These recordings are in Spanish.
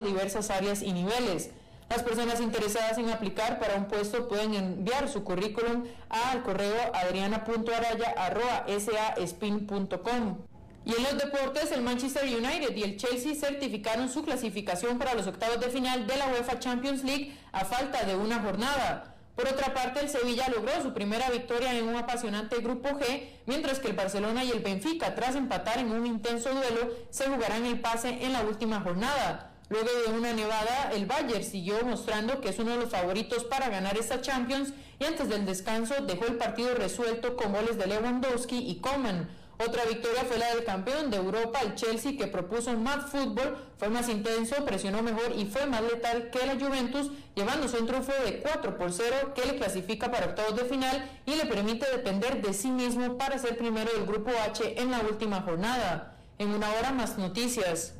diversas áreas y niveles. Las personas interesadas en aplicar para un puesto pueden enviar su currículum al correo adriana.araya.saspin.com. Y en los deportes, el Manchester United y el Chelsea certificaron su clasificación para los octavos de final de la UEFA Champions League a falta de una jornada. Por otra parte, el Sevilla logró su primera victoria en un apasionante grupo G, mientras que el Barcelona y el Benfica, tras empatar en un intenso duelo, se jugarán el pase en la última jornada. Luego de una nevada, el Bayern siguió mostrando que es uno de los favoritos para ganar esta Champions y antes del descanso dejó el partido resuelto con goles de Lewandowski y Coman. Otra victoria fue la del campeón de Europa, el Chelsea, que propuso más fútbol, fue más intenso, presionó mejor y fue más letal que la Juventus, llevándose un triunfo de 4 por 0 que le clasifica para octavos de final y le permite depender de sí mismo para ser primero del grupo H en la última jornada. En una hora más noticias.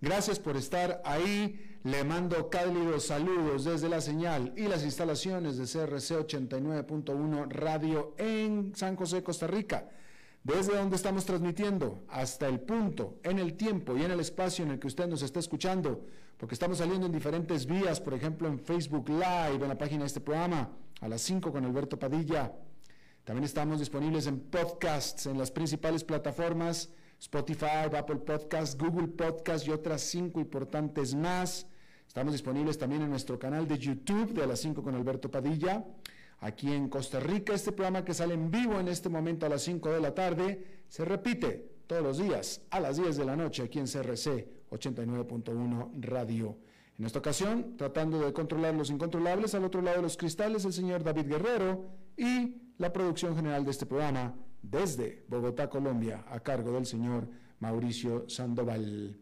Gracias por estar ahí. Le mando cálidos saludos desde la señal y las instalaciones de CRC 89.1 Radio en San José, Costa Rica. Desde donde estamos transmitiendo hasta el punto, en el tiempo y en el espacio en el que usted nos está escuchando, porque estamos saliendo en diferentes vías, por ejemplo en Facebook Live, en la página de este programa, a las 5 con Alberto Padilla. También estamos disponibles en podcasts en las principales plataformas Spotify, Apple Podcast, Google Podcast y otras cinco importantes más. Estamos disponibles también en nuestro canal de YouTube de a las 5 con Alberto Padilla. Aquí en Costa Rica, este programa que sale en vivo en este momento a las 5 de la tarde, se repite todos los días a las 10 de la noche aquí en CRC 89.1 Radio. En esta ocasión, tratando de controlar los incontrolables, al otro lado de los cristales, el señor David Guerrero y la producción general de este programa, desde Bogotá, Colombia, a cargo del señor Mauricio Sandoval.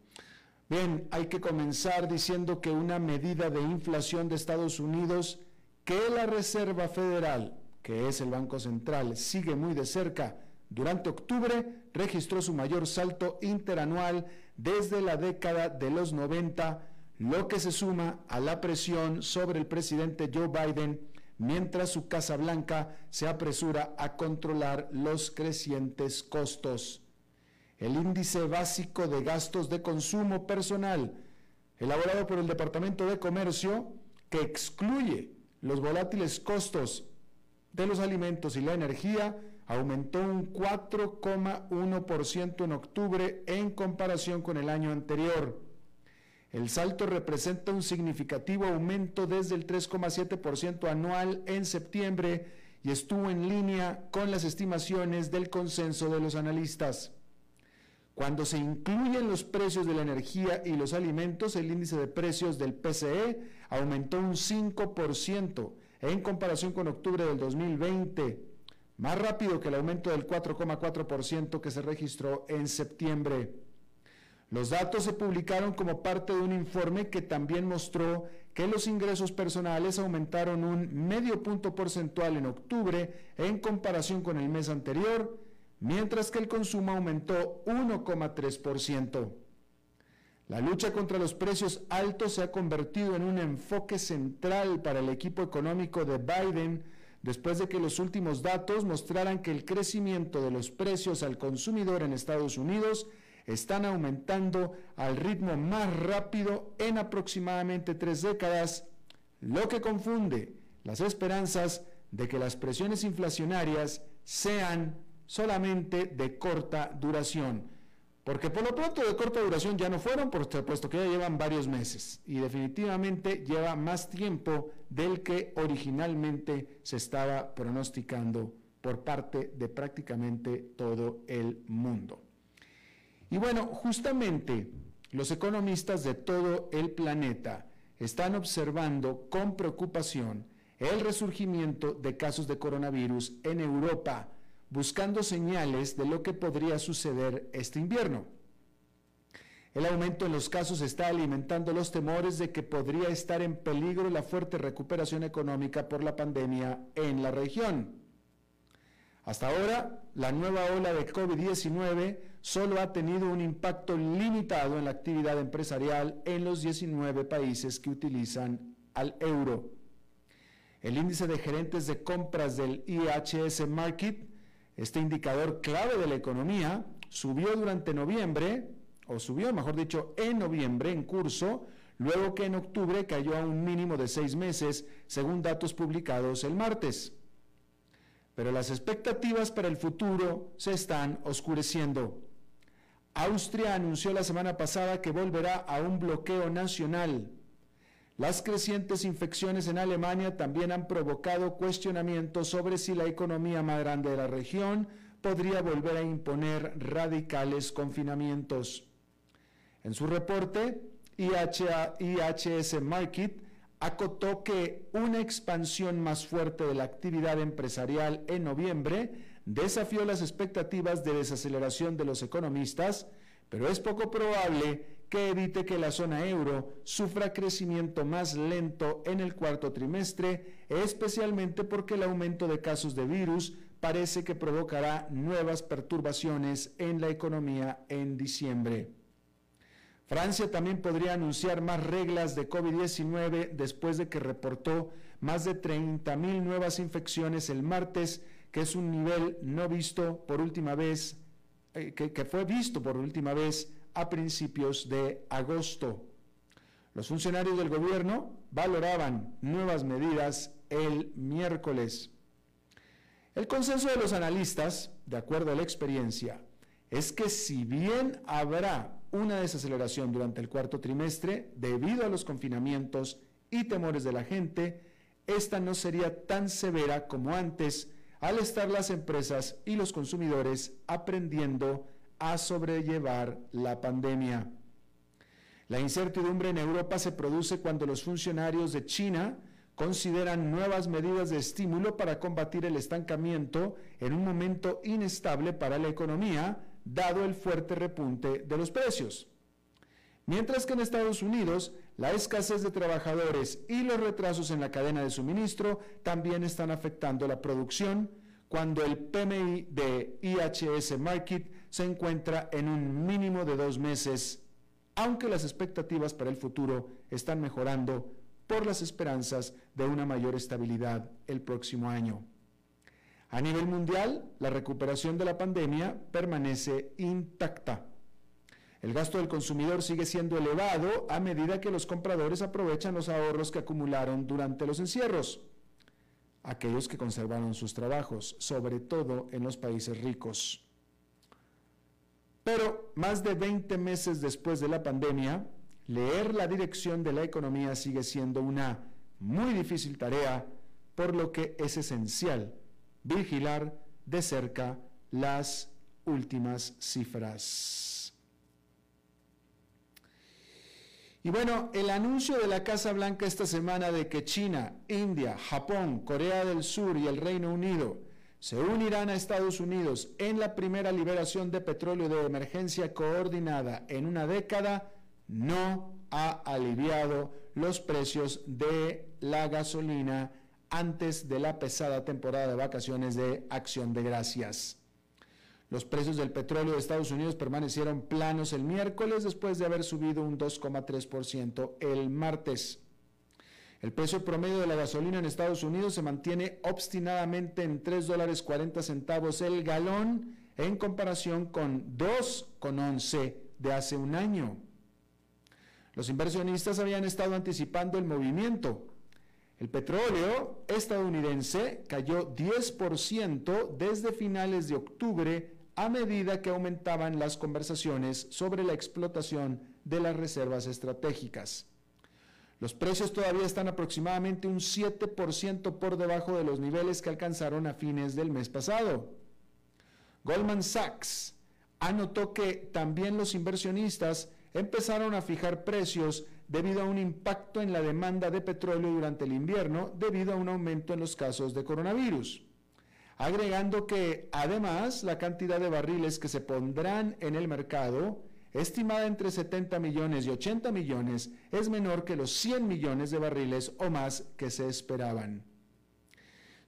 Bien, hay que comenzar diciendo que una medida de inflación de Estados Unidos que la Reserva Federal, que es el Banco Central, sigue muy de cerca, durante octubre registró su mayor salto interanual desde la década de los 90, lo que se suma a la presión sobre el presidente Joe Biden mientras su Casa Blanca se apresura a controlar los crecientes costos. El índice básico de gastos de consumo personal, elaborado por el Departamento de Comercio, que excluye los volátiles costos de los alimentos y la energía, aumentó un 4,1% en octubre en comparación con el año anterior. El salto representa un significativo aumento desde el 3,7% anual en septiembre y estuvo en línea con las estimaciones del consenso de los analistas. Cuando se incluyen los precios de la energía y los alimentos, el índice de precios del PCE aumentó un 5% en comparación con octubre del 2020, más rápido que el aumento del 4,4% que se registró en septiembre. Los datos se publicaron como parte de un informe que también mostró que los ingresos personales aumentaron un medio punto porcentual en octubre en comparación con el mes anterior, mientras que el consumo aumentó 1,3%. La lucha contra los precios altos se ha convertido en un enfoque central para el equipo económico de Biden después de que los últimos datos mostraran que el crecimiento de los precios al consumidor en Estados Unidos están aumentando al ritmo más rápido en aproximadamente tres décadas, lo que confunde las esperanzas de que las presiones inflacionarias sean solamente de corta duración. Porque por lo pronto de corta duración ya no fueron, puesto que ya llevan varios meses y definitivamente lleva más tiempo del que originalmente se estaba pronosticando por parte de prácticamente todo el mundo. Y bueno, justamente los economistas de todo el planeta están observando con preocupación el resurgimiento de casos de coronavirus en Europa, buscando señales de lo que podría suceder este invierno. El aumento en los casos está alimentando los temores de que podría estar en peligro la fuerte recuperación económica por la pandemia en la región. Hasta ahora, la nueva ola de COVID-19 solo ha tenido un impacto limitado en la actividad empresarial en los 19 países que utilizan al euro. El índice de gerentes de compras del IHS Market este indicador clave de la economía subió durante noviembre, o subió, mejor dicho, en noviembre en curso, luego que en octubre cayó a un mínimo de seis meses, según datos publicados el martes. Pero las expectativas para el futuro se están oscureciendo. Austria anunció la semana pasada que volverá a un bloqueo nacional las crecientes infecciones en Alemania también han provocado cuestionamientos sobre si la economía más grande de la región podría volver a imponer radicales confinamientos. En su reporte, IHS Market acotó que una expansión más fuerte de la actividad empresarial en noviembre desafió las expectativas de desaceleración de los economistas, pero es poco probable que evite que la zona euro sufra crecimiento más lento en el cuarto trimestre, especialmente porque el aumento de casos de virus parece que provocará nuevas perturbaciones en la economía en diciembre. Francia también podría anunciar más reglas de COVID-19 después de que reportó más de 30.000 nuevas infecciones el martes, es un nivel no visto por última vez, eh, que, que fue visto por última vez a principios de agosto. Los funcionarios del gobierno valoraban nuevas medidas el miércoles. El consenso de los analistas, de acuerdo a la experiencia, es que si bien habrá una desaceleración durante el cuarto trimestre debido a los confinamientos y temores de la gente, esta no sería tan severa como antes al estar las empresas y los consumidores aprendiendo a sobrellevar la pandemia. La incertidumbre en Europa se produce cuando los funcionarios de China consideran nuevas medidas de estímulo para combatir el estancamiento en un momento inestable para la economía, dado el fuerte repunte de los precios. Mientras que en Estados Unidos, la escasez de trabajadores y los retrasos en la cadena de suministro también están afectando la producción, cuando el PMI de IHS Market se encuentra en un mínimo de dos meses, aunque las expectativas para el futuro están mejorando por las esperanzas de una mayor estabilidad el próximo año. A nivel mundial, la recuperación de la pandemia permanece intacta. El gasto del consumidor sigue siendo elevado a medida que los compradores aprovechan los ahorros que acumularon durante los encierros. Aquellos que conservaron sus trabajos, sobre todo en los países ricos. Pero más de 20 meses después de la pandemia, leer la dirección de la economía sigue siendo una muy difícil tarea, por lo que es esencial vigilar de cerca las últimas cifras. Y bueno, el anuncio de la Casa Blanca esta semana de que China, India, Japón, Corea del Sur y el Reino Unido se unirán a Estados Unidos en la primera liberación de petróleo de emergencia coordinada en una década, no ha aliviado los precios de la gasolina antes de la pesada temporada de vacaciones de acción de gracias. Los precios del petróleo de Estados Unidos permanecieron planos el miércoles después de haber subido un 2,3% el martes. El precio promedio de la gasolina en Estados Unidos se mantiene obstinadamente en 3 dólares 40 centavos el galón en comparación con 2,11 de hace un año. Los inversionistas habían estado anticipando el movimiento. El petróleo estadounidense cayó 10% desde finales de octubre a medida que aumentaban las conversaciones sobre la explotación de las reservas estratégicas. Los precios todavía están aproximadamente un 7% por debajo de los niveles que alcanzaron a fines del mes pasado. Goldman Sachs anotó que también los inversionistas empezaron a fijar precios debido a un impacto en la demanda de petróleo durante el invierno debido a un aumento en los casos de coronavirus. Agregando que además la cantidad de barriles que se pondrán en el mercado estimada entre 70 millones y 80 millones, es menor que los 100 millones de barriles o más que se esperaban.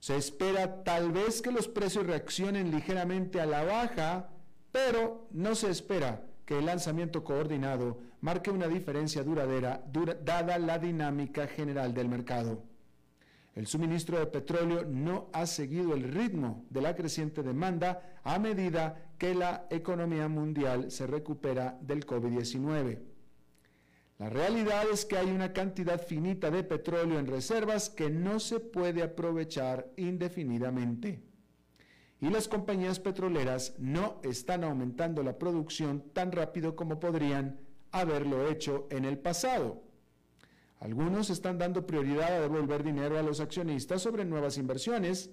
Se espera tal vez que los precios reaccionen ligeramente a la baja, pero no se espera que el lanzamiento coordinado marque una diferencia duradera dada la dinámica general del mercado. El suministro de petróleo no ha seguido el ritmo de la creciente demanda a medida que la economía mundial se recupera del COVID-19. La realidad es que hay una cantidad finita de petróleo en reservas que no se puede aprovechar indefinidamente. Y las compañías petroleras no están aumentando la producción tan rápido como podrían haberlo hecho en el pasado. Algunos están dando prioridad a devolver dinero a los accionistas sobre nuevas inversiones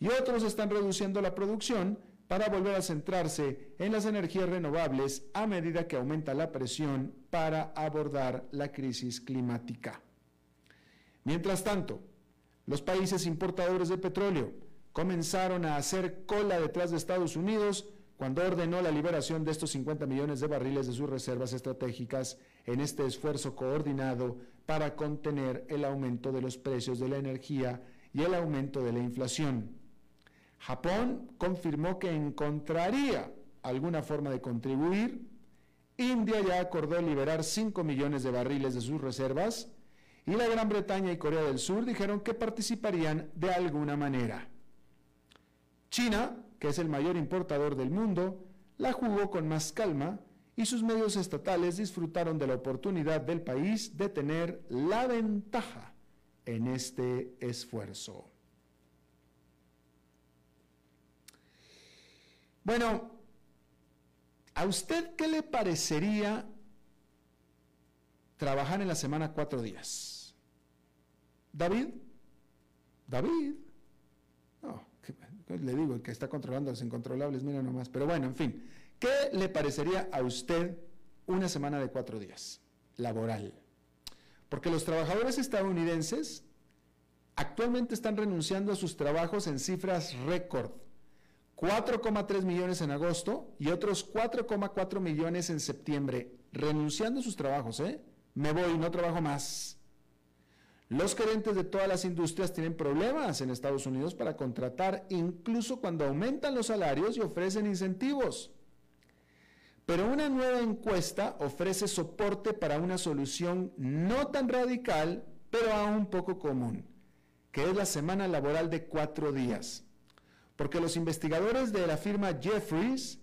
y otros están reduciendo la producción para volver a centrarse en las energías renovables a medida que aumenta la presión para abordar la crisis climática. Mientras tanto, los países importadores de petróleo comenzaron a hacer cola detrás de Estados Unidos cuando ordenó la liberación de estos 50 millones de barriles de sus reservas estratégicas en este esfuerzo coordinado para contener el aumento de los precios de la energía y el aumento de la inflación. Japón confirmó que encontraría alguna forma de contribuir. India ya acordó liberar 5 millones de barriles de sus reservas y la Gran Bretaña y Corea del Sur dijeron que participarían de alguna manera. China que es el mayor importador del mundo, la jugó con más calma y sus medios estatales disfrutaron de la oportunidad del país de tener la ventaja en este esfuerzo. Bueno, ¿a usted qué le parecería trabajar en la semana cuatro días? ¿David? ¿David? le digo, el que está controlando a los incontrolables, mira nomás. Pero bueno, en fin, ¿qué le parecería a usted una semana de cuatro días laboral? Porque los trabajadores estadounidenses actualmente están renunciando a sus trabajos en cifras récord. 4,3 millones en agosto y otros 4,4 millones en septiembre, renunciando a sus trabajos, ¿eh? Me voy, no trabajo más. Los gerentes de todas las industrias tienen problemas en Estados Unidos para contratar, incluso cuando aumentan los salarios y ofrecen incentivos. Pero una nueva encuesta ofrece soporte para una solución no tan radical, pero aún poco común, que es la semana laboral de cuatro días. Porque los investigadores de la firma Jeffries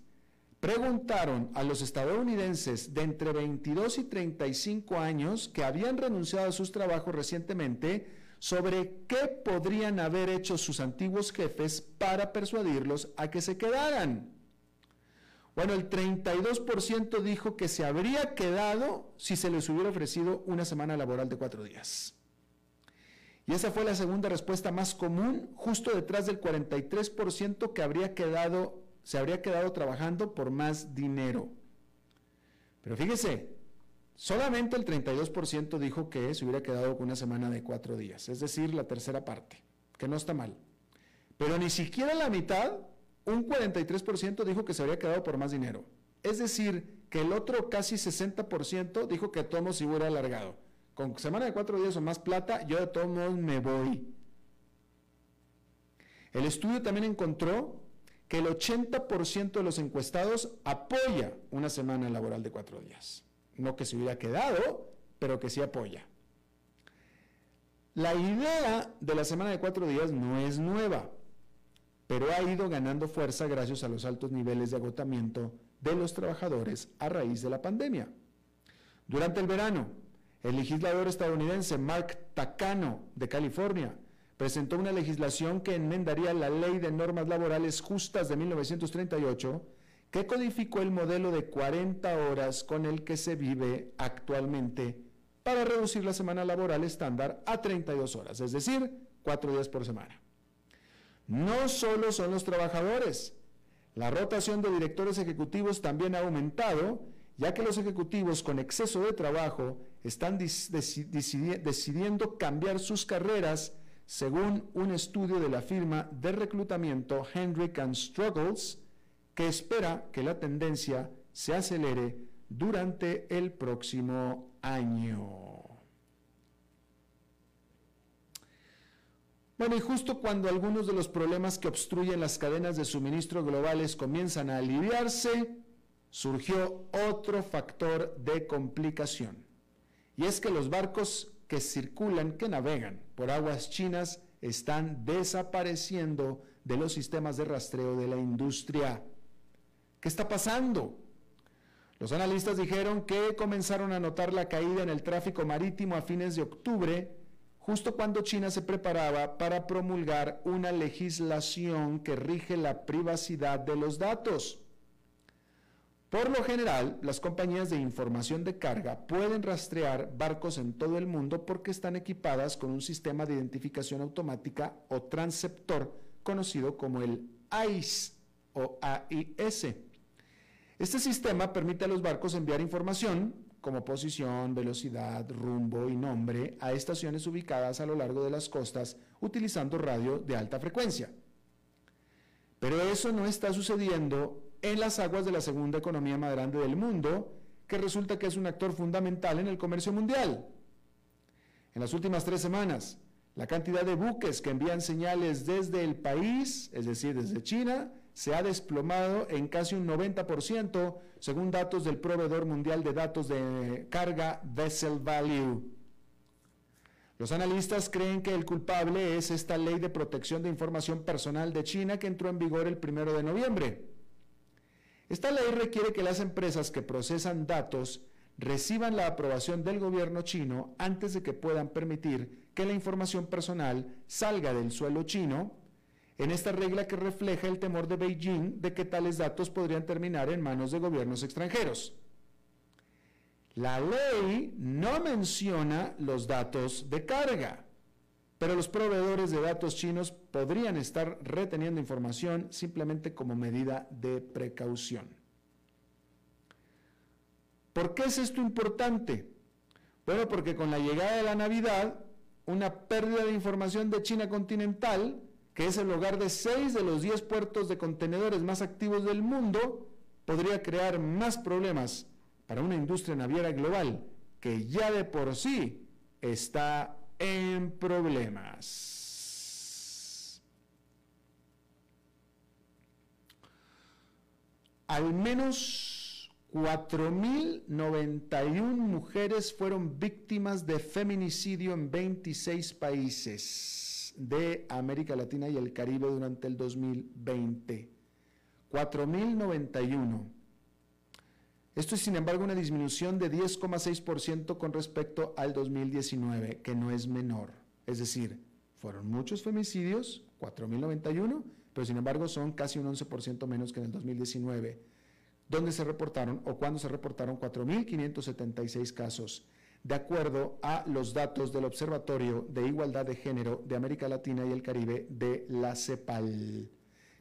preguntaron a los estadounidenses de entre 22 y 35 años que habían renunciado a sus trabajos recientemente sobre qué podrían haber hecho sus antiguos jefes para persuadirlos a que se quedaran. Bueno, el 32% dijo que se habría quedado si se les hubiera ofrecido una semana laboral de cuatro días. Y esa fue la segunda respuesta más común, justo detrás del 43% que habría quedado se habría quedado trabajando por más dinero. Pero fíjese, solamente el 32% dijo que se hubiera quedado con una semana de cuatro días, es decir, la tercera parte, que no está mal. Pero ni siquiera la mitad, un 43% dijo que se habría quedado por más dinero. Es decir, que el otro casi 60% dijo que todos se hubiera alargado. Con semana de cuatro días o más plata, yo de todos modos me voy. El estudio también encontró que el 80% de los encuestados apoya una semana laboral de cuatro días. No que se hubiera quedado, pero que sí apoya. La idea de la semana de cuatro días no es nueva, pero ha ido ganando fuerza gracias a los altos niveles de agotamiento de los trabajadores a raíz de la pandemia. Durante el verano, el legislador estadounidense Mark Takano de California presentó una legislación que enmendaría la Ley de Normas Laborales Justas de 1938, que codificó el modelo de 40 horas con el que se vive actualmente para reducir la semana laboral estándar a 32 horas, es decir, cuatro días por semana. No solo son los trabajadores, la rotación de directores ejecutivos también ha aumentado, ya que los ejecutivos con exceso de trabajo están decidiendo cambiar sus carreras según un estudio de la firma de reclutamiento Hendrick Struggles, que espera que la tendencia se acelere durante el próximo año. Bueno, y justo cuando algunos de los problemas que obstruyen las cadenas de suministro globales comienzan a aliviarse, surgió otro factor de complicación. Y es que los barcos que circulan, que navegan por aguas chinas, están desapareciendo de los sistemas de rastreo de la industria. ¿Qué está pasando? Los analistas dijeron que comenzaron a notar la caída en el tráfico marítimo a fines de octubre, justo cuando China se preparaba para promulgar una legislación que rige la privacidad de los datos. Por lo general, las compañías de información de carga pueden rastrear barcos en todo el mundo porque están equipadas con un sistema de identificación automática o transceptor conocido como el AIS o AIS. Este sistema permite a los barcos enviar información como posición, velocidad, rumbo y nombre a estaciones ubicadas a lo largo de las costas utilizando radio de alta frecuencia. Pero eso no está sucediendo en las aguas de la segunda economía más grande del mundo, que resulta que es un actor fundamental en el comercio mundial. En las últimas tres semanas, la cantidad de buques que envían señales desde el país, es decir, desde China, se ha desplomado en casi un 90%, según datos del proveedor mundial de datos de carga Vessel Value. Los analistas creen que el culpable es esta ley de protección de información personal de China que entró en vigor el primero de noviembre. Esta ley requiere que las empresas que procesan datos reciban la aprobación del gobierno chino antes de que puedan permitir que la información personal salga del suelo chino, en esta regla que refleja el temor de Beijing de que tales datos podrían terminar en manos de gobiernos extranjeros. La ley no menciona los datos de carga pero los proveedores de datos chinos podrían estar reteniendo información simplemente como medida de precaución. ¿Por qué es esto importante? Bueno, porque con la llegada de la Navidad, una pérdida de información de China continental, que es el hogar de seis de los diez puertos de contenedores más activos del mundo, podría crear más problemas para una industria naviera global que ya de por sí está en problemas. Al menos 4.091 mujeres fueron víctimas de feminicidio en 26 países de América Latina y el Caribe durante el 2020. 4.091. Esto es, sin embargo, una disminución de 10,6% con respecto al 2019, que no es menor. Es decir, fueron muchos femicidios, 4.091, pero sin embargo son casi un 11% menos que en el 2019, donde se reportaron o cuando se reportaron 4.576 casos, de acuerdo a los datos del Observatorio de Igualdad de Género de América Latina y el Caribe de la CEPAL,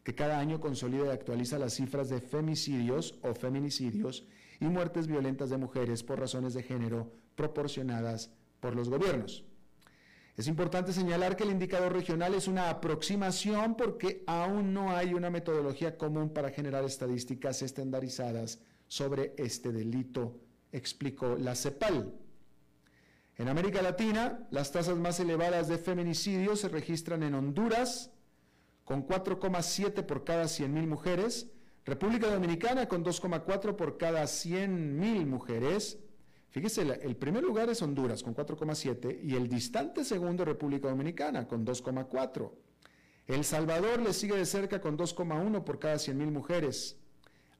que cada año consolida y actualiza las cifras de femicidios o feminicidios y muertes violentas de mujeres por razones de género proporcionadas por los gobiernos. Es importante señalar que el indicador regional es una aproximación porque aún no hay una metodología común para generar estadísticas estandarizadas sobre este delito, explicó la CEPAL. En América Latina, las tasas más elevadas de feminicidio se registran en Honduras, con 4,7 por cada 100.000 mujeres, República Dominicana con 2,4 por cada 100.000 mujeres, Fíjese, el primer lugar es Honduras con 4,7 y el distante segundo República Dominicana con 2,4. El Salvador le sigue de cerca con 2,1 por cada 100.000 mujeres,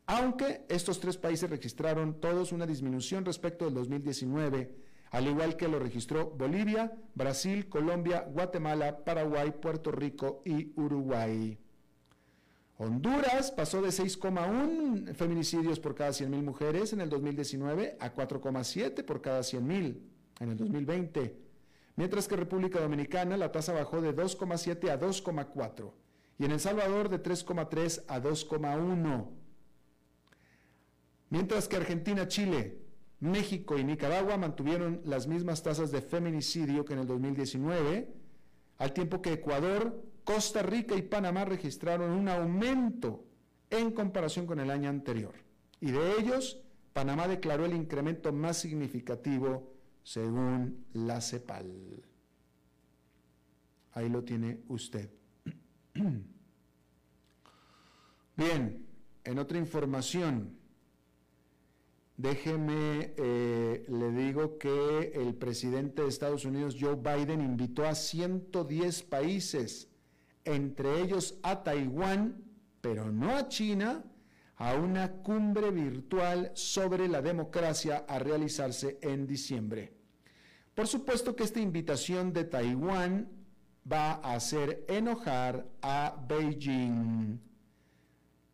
aunque estos tres países registraron todos una disminución respecto del 2019, al igual que lo registró Bolivia, Brasil, Colombia, Guatemala, Paraguay, Puerto Rico y Uruguay. Honduras pasó de 6,1 feminicidios por cada 100.000 mujeres en el 2019 a 4,7 por cada 100.000 en el 2020, mientras que República Dominicana la tasa bajó de 2,7 a 2,4 y en El Salvador de 3,3 a 2,1. Mientras que Argentina, Chile, México y Nicaragua mantuvieron las mismas tasas de feminicidio que en el 2019, al tiempo que Ecuador Costa Rica y Panamá registraron un aumento en comparación con el año anterior. Y de ellos, Panamá declaró el incremento más significativo según la CEPAL. Ahí lo tiene usted. Bien, en otra información, déjeme, eh, le digo que el presidente de Estados Unidos, Joe Biden, invitó a 110 países entre ellos a Taiwán, pero no a China, a una cumbre virtual sobre la democracia a realizarse en diciembre. Por supuesto que esta invitación de Taiwán va a hacer enojar a Beijing.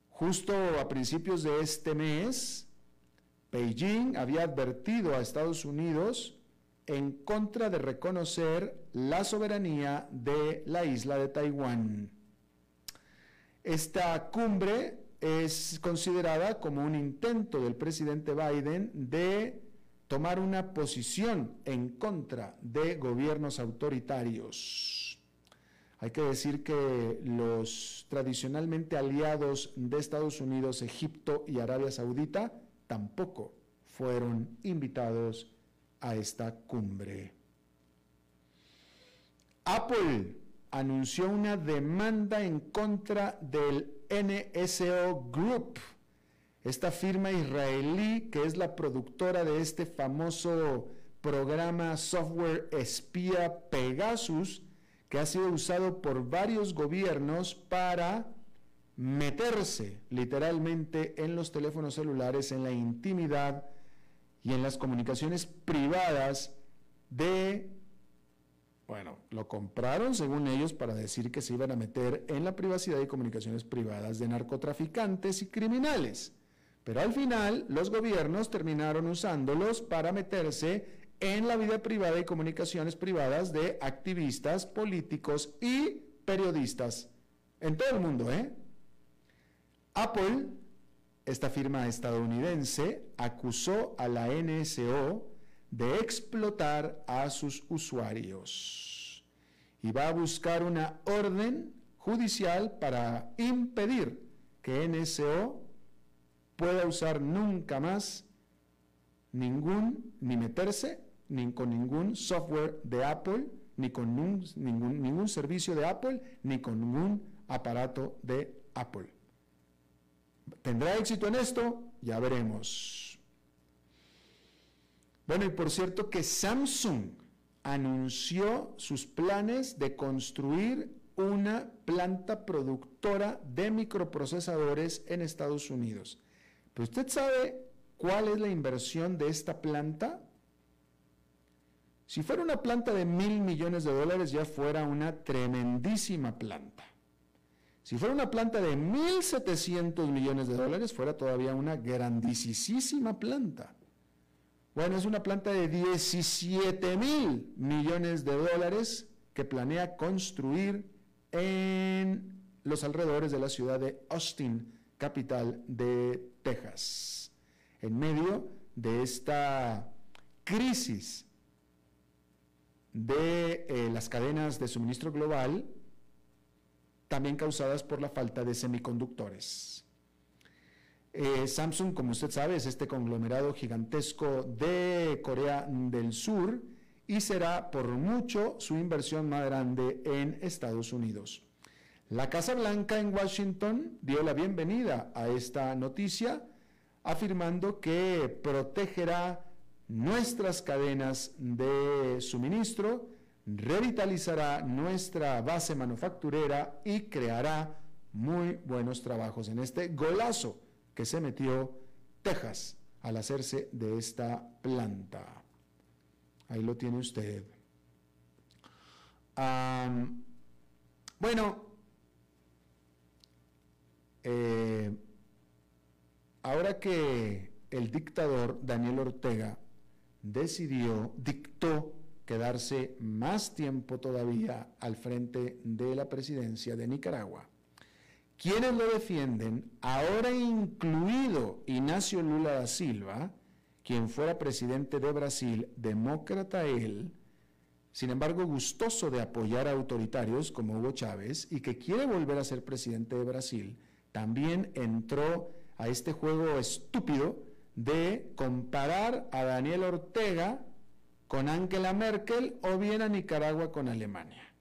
Justo a principios de este mes, Beijing había advertido a Estados Unidos en contra de reconocer la soberanía de la isla de Taiwán. Esta cumbre es considerada como un intento del presidente Biden de tomar una posición en contra de gobiernos autoritarios. Hay que decir que los tradicionalmente aliados de Estados Unidos, Egipto y Arabia Saudita tampoco fueron invitados a esta cumbre. Apple anunció una demanda en contra del NSO Group, esta firma israelí que es la productora de este famoso programa software espía Pegasus, que ha sido usado por varios gobiernos para meterse literalmente en los teléfonos celulares, en la intimidad y en las comunicaciones privadas de, bueno, lo compraron según ellos para decir que se iban a meter en la privacidad y comunicaciones privadas de narcotraficantes y criminales. Pero al final los gobiernos terminaron usándolos para meterse en la vida privada y comunicaciones privadas de activistas, políticos y periodistas. En todo el mundo, ¿eh? Apple esta firma estadounidense acusó a la NSO de explotar a sus usuarios y va a buscar una orden judicial para impedir que NSO pueda usar nunca más ningún, ni meterse ni con ningún software de Apple, ni con ningún, ningún servicio de Apple, ni con ningún aparato de Apple. ¿Tendrá éxito en esto? Ya veremos. Bueno, y por cierto que Samsung anunció sus planes de construir una planta productora de microprocesadores en Estados Unidos. ¿Pero usted sabe cuál es la inversión de esta planta? Si fuera una planta de mil millones de dólares, ya fuera una tremendísima planta. Si fuera una planta de 1.700 millones de dólares, fuera todavía una grandísima planta. Bueno, es una planta de 17 mil millones de dólares que planea construir en los alrededores de la ciudad de Austin, capital de Texas, en medio de esta crisis de eh, las cadenas de suministro global también causadas por la falta de semiconductores. Eh, Samsung, como usted sabe, es este conglomerado gigantesco de Corea del Sur y será por mucho su inversión más grande en Estados Unidos. La Casa Blanca en Washington dio la bienvenida a esta noticia, afirmando que protegerá nuestras cadenas de suministro, revitalizará nuestra base manufacturera y creará muy buenos trabajos en este golazo que se metió Texas al hacerse de esta planta. Ahí lo tiene usted. bueno, eh, ahora que el dictador Daniel Ortega decidió, dictó quedarse más tiempo todavía al frente de la presidencia de Nicaragua. Quienes lo defienden, ahora incluido Ignacio Lula da Silva, quien fuera presidente de Brasil, demócrata él, sin embargo gustoso de apoyar a autoritarios como Hugo Chávez y que quiere volver a ser presidente de Brasil, también entró a este juego estúpido de comparar a Daniel Ortega con Angela Merkel o bien a Nicaragua con Alemania.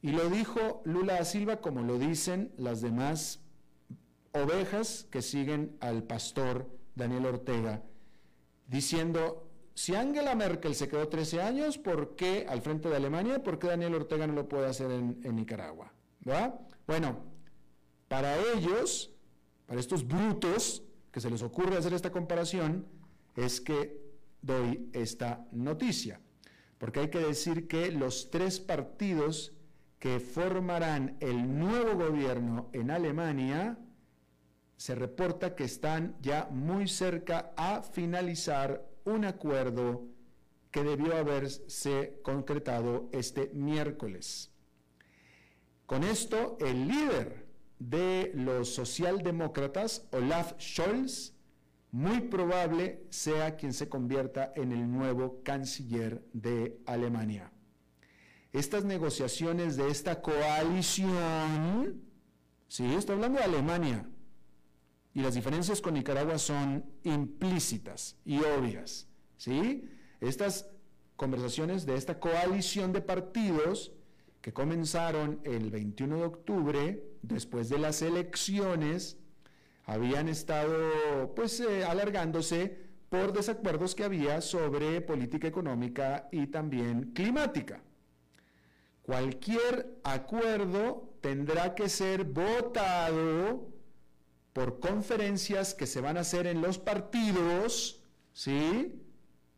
Y lo dijo Lula da Silva como lo dicen las demás ovejas que siguen al pastor Daniel Ortega, diciendo, si Angela Merkel se quedó 13 años, ¿por qué al frente de Alemania? ¿Por qué Daniel Ortega no lo puede hacer en, Nicaragua? Bueno, para ellos, para estos brutos que se les ocurre hacer esta comparación, es que doy esta noticia, porque hay que decir que los tres partidos que formarán el nuevo gobierno en Alemania se reporta que están ya muy cerca a finalizar un acuerdo que debió haberse concretado este miércoles. Con esto, el líder de los socialdemócratas, Olaf Scholz, muy probable sea quien se convierta en el nuevo canciller de Alemania. Estas negociaciones de esta coalición, sí, estoy hablando de Alemania, y las diferencias con Nicaragua son implícitas y obvias, ¿sí? Estas conversaciones de esta coalición de partidos que comenzaron el 21 de octubre, después de las elecciones, habían estado pues eh, alargándose por desacuerdos que había sobre política económica y también climática. Cualquier acuerdo tendrá que ser votado por conferencias que se van a hacer en los partidos, ¿sí?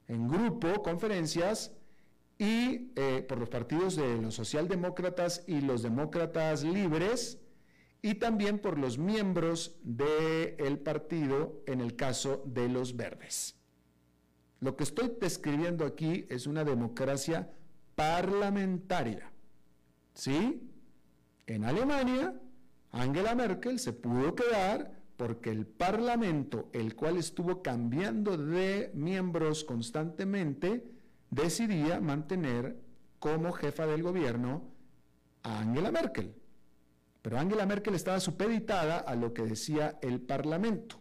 En grupo, conferencias, y eh, por los partidos de los socialdemócratas y los demócratas libres, y también por los miembros del partido en el caso de los verdes. Lo que estoy describiendo aquí es una democracia parlamentaria. ¿Sí? En Alemania, Angela Merkel se pudo quedar porque el Parlamento, el cual estuvo cambiando de miembros constantemente, decidía mantener como jefa del gobierno a Angela Merkel. Pero Angela Merkel estaba supeditada a lo que decía el Parlamento.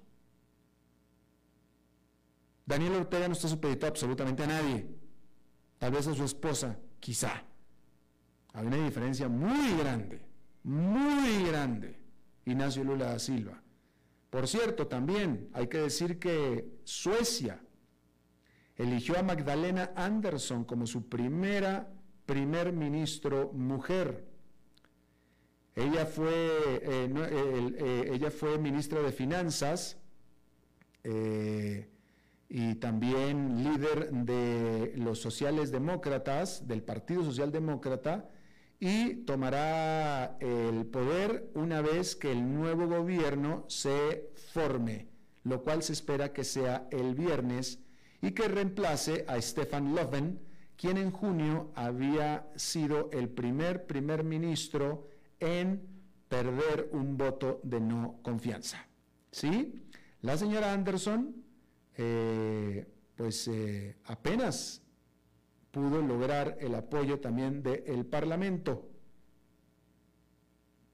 Daniel Ortega no está supeditado absolutamente a nadie. Tal vez a su esposa, quizá. Hay una diferencia muy grande, muy grande. Ignacio Lula da Silva. Por cierto, también hay que decir que Suecia eligió a Magdalena Andersson como su primera primer ministro mujer. Ella fue, eh, eh, eh, ella fue ministra de Finanzas y también líder de los sociales demócratas, del Partido Socialdemócrata, y tomará el poder una vez que el nuevo gobierno se forme, lo cual se espera que sea el viernes y que reemplace a Stefan Löfven, quien en junio había sido el primer primer ministro en perder un voto de no confianza. ¿Sí? La señora Anderson, eh, pues eh, apenas pudo lograr el apoyo también del Parlamento.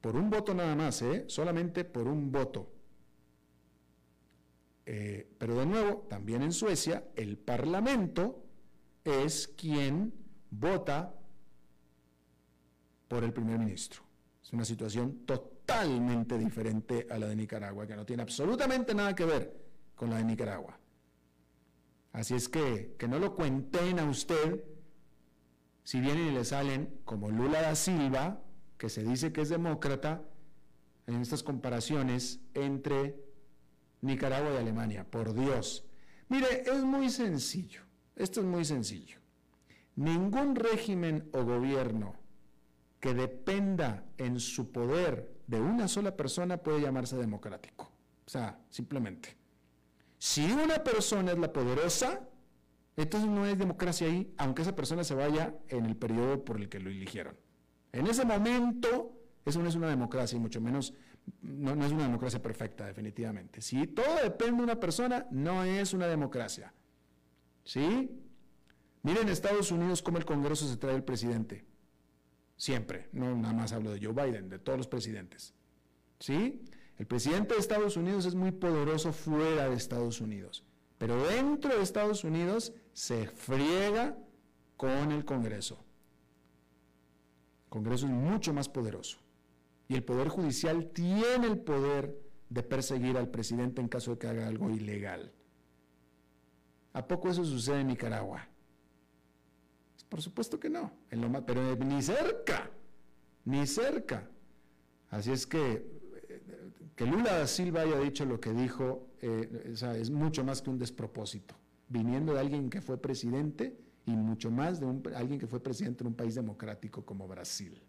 Por un voto nada más, ¿eh? solamente por un voto. pero de nuevo, también en Suecia, el Parlamento es quien vota por el primer ministro. Es una situación totalmente diferente a la de Nicaragua, que no tiene absolutamente nada que ver con la de Nicaragua. Así es que que no lo cuenten a usted si vienen y le salen como Lula da Silva, que se dice que es demócrata, en estas comparaciones entre Nicaragua y Alemania, por Dios. Mire, es muy sencillo, esto es muy sencillo. Ningún régimen o gobierno que dependa en su poder de una sola persona puede llamarse democrático. O sea, simplemente. Si una persona es la poderosa, entonces no es democracia ahí, aunque esa persona se vaya en el periodo por el que lo eligieron. En ese momento, eso no es una democracia, y mucho menos, no, es una democracia perfecta, definitivamente. Si todo depende de una persona, no es una democracia. ¿Sí? Miren Estados Unidos cómo el Congreso se trae el presidente. Siempre, no nada más hablo de Joe Biden, de todos los presidentes. ¿Sí? El presidente de Estados Unidos es muy poderoso fuera de Estados Unidos, pero dentro de Estados Unidos se friega con el Congreso. El Congreso es mucho más poderoso. Y el Poder Judicial tiene el poder de perseguir al presidente en caso de que haga algo ilegal. ¿A poco eso sucede en Nicaragua? Por supuesto que no, pero ni cerca, ni cerca. Así es que que Lula da Silva haya dicho lo que dijo eh, es mucho más que un despropósito, viniendo de alguien que fue presidente y mucho más de alguien que fue presidente en un país democrático como Brasil.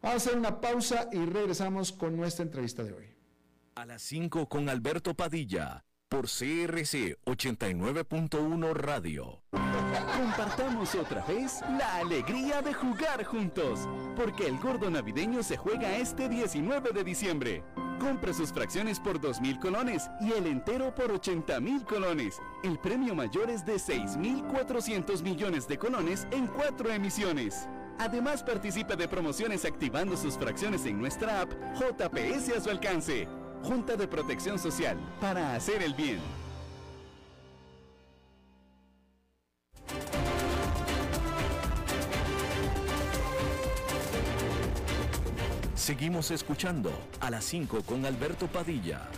Vamos a hacer una pausa y regresamos con nuestra entrevista de hoy. A las 5 con Alberto Padilla por CRC 89.1 Radio. Compartamos otra vez la alegría de jugar juntos, porque el gordo navideño se juega este 19 de diciembre. Compre sus fracciones por 2.000 colones y el entero por 80.000 colones. El premio mayor es de 6.400 millones de colones en cuatro emisiones. Además participe de promociones activando sus fracciones en nuestra app JPS a su alcance. Junta de Protección Social, para hacer el bien. Seguimos escuchando a las 5 con Alberto Padilla.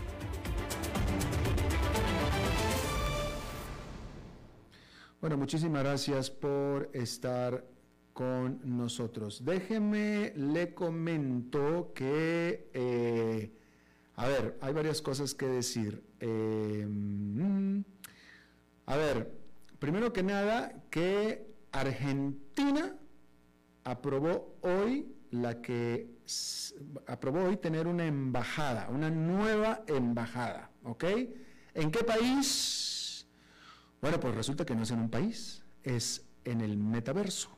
Bueno, muchísimas gracias por estar con nosotros. Déjeme, le comento que eh, a ver, hay varias cosas que decir. Em, a ver, primero que nada, que Argentina aprobó hoy la que aprobó hoy tener una embajada, una nueva embajada, ¿ok? ¿En qué país? Bueno, pues resulta que no es en un país, es en el metaverso.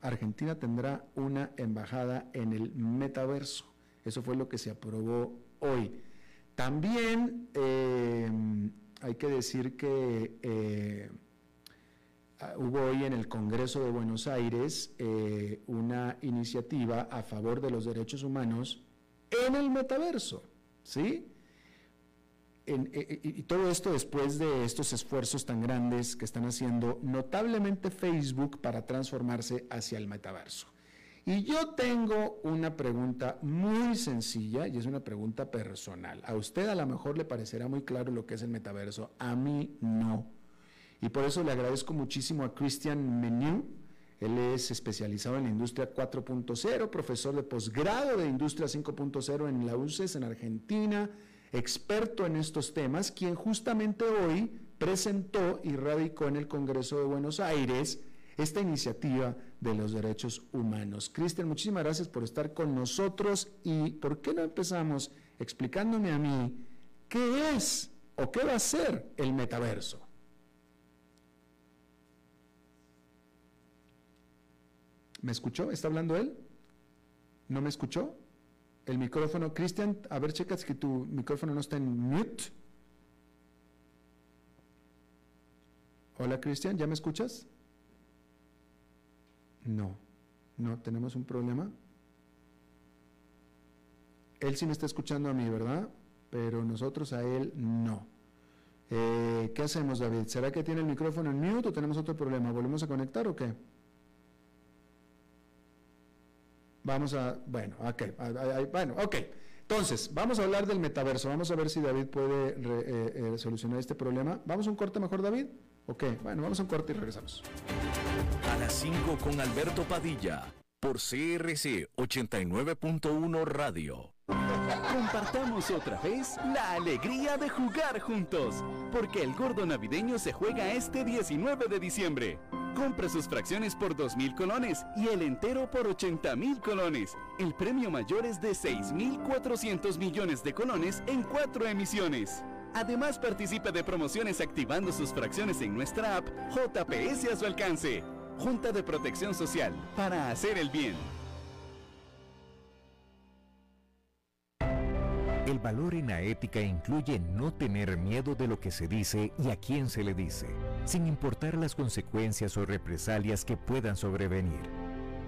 Argentina tendrá una embajada en el metaverso. Eso fue lo que se aprobó hoy. También eh, hay que decir que eh, hubo hoy en el Congreso de Buenos Aires eh, una iniciativa a favor de los derechos humanos en el metaverso, ¿sí? y todo esto después de estos esfuerzos tan grandes que están haciendo notablemente Facebook para transformarse hacia el metaverso. Y yo tengo una pregunta muy sencilla y es una pregunta personal. A usted a lo mejor le parecerá muy claro lo que es el metaverso, a mí no. Y por eso le agradezco muchísimo a Christian Menu. Él es especializado en la industria 4.0, profesor de posgrado de industria 5.0 en la UCES en Argentina, experto en estos temas, quien justamente hoy presentó y radicó en el Congreso de Buenos Aires esta iniciativa de los derechos humanos. Cristian, muchísimas gracias por estar con nosotros y ¿por qué no empezamos explicándome a mí qué es o qué va a ser el metaverso? ¿Me escuchó? ¿Está hablando él? ¿No me escuchó? El micrófono, Cristian, a ver, checas que tu micrófono no está en mute. Hola, Cristian, ¿ya me escuchas? No, no, tenemos un problema. Él sí me está escuchando a mí, ¿verdad? Pero nosotros a él no. Eh, ¿Qué hacemos, David? ¿Será que tiene el micrófono en mute o tenemos otro problema? ¿Volvemos a conectar o qué? Vamos a, bueno, ok, bueno, ok. Entonces, vamos a hablar del metaverso. Vamos a ver si David puede eh, eh, solucionar este problema. ¿Vamos a un corte mejor, David? Ok, bueno, vamos a un corte y regresamos. A las 5 con Alberto Padilla, por CRC 89.1 Radio. Compartamos otra vez la alegría de jugar juntos, porque el gordo navideño se juega este 19 de diciembre. Compre sus fracciones por 2.000 colones y el entero por 80.000 colones. El premio mayor es de 6.400 millones de colones en cuatro emisiones. Además participe de promociones activando sus fracciones en nuestra app JPS a su alcance. Junta de Protección Social, para hacer el bien. El valor en la ética incluye no tener miedo de lo que se dice y a quién se le dice, sin importar las consecuencias o represalias que puedan sobrevenir.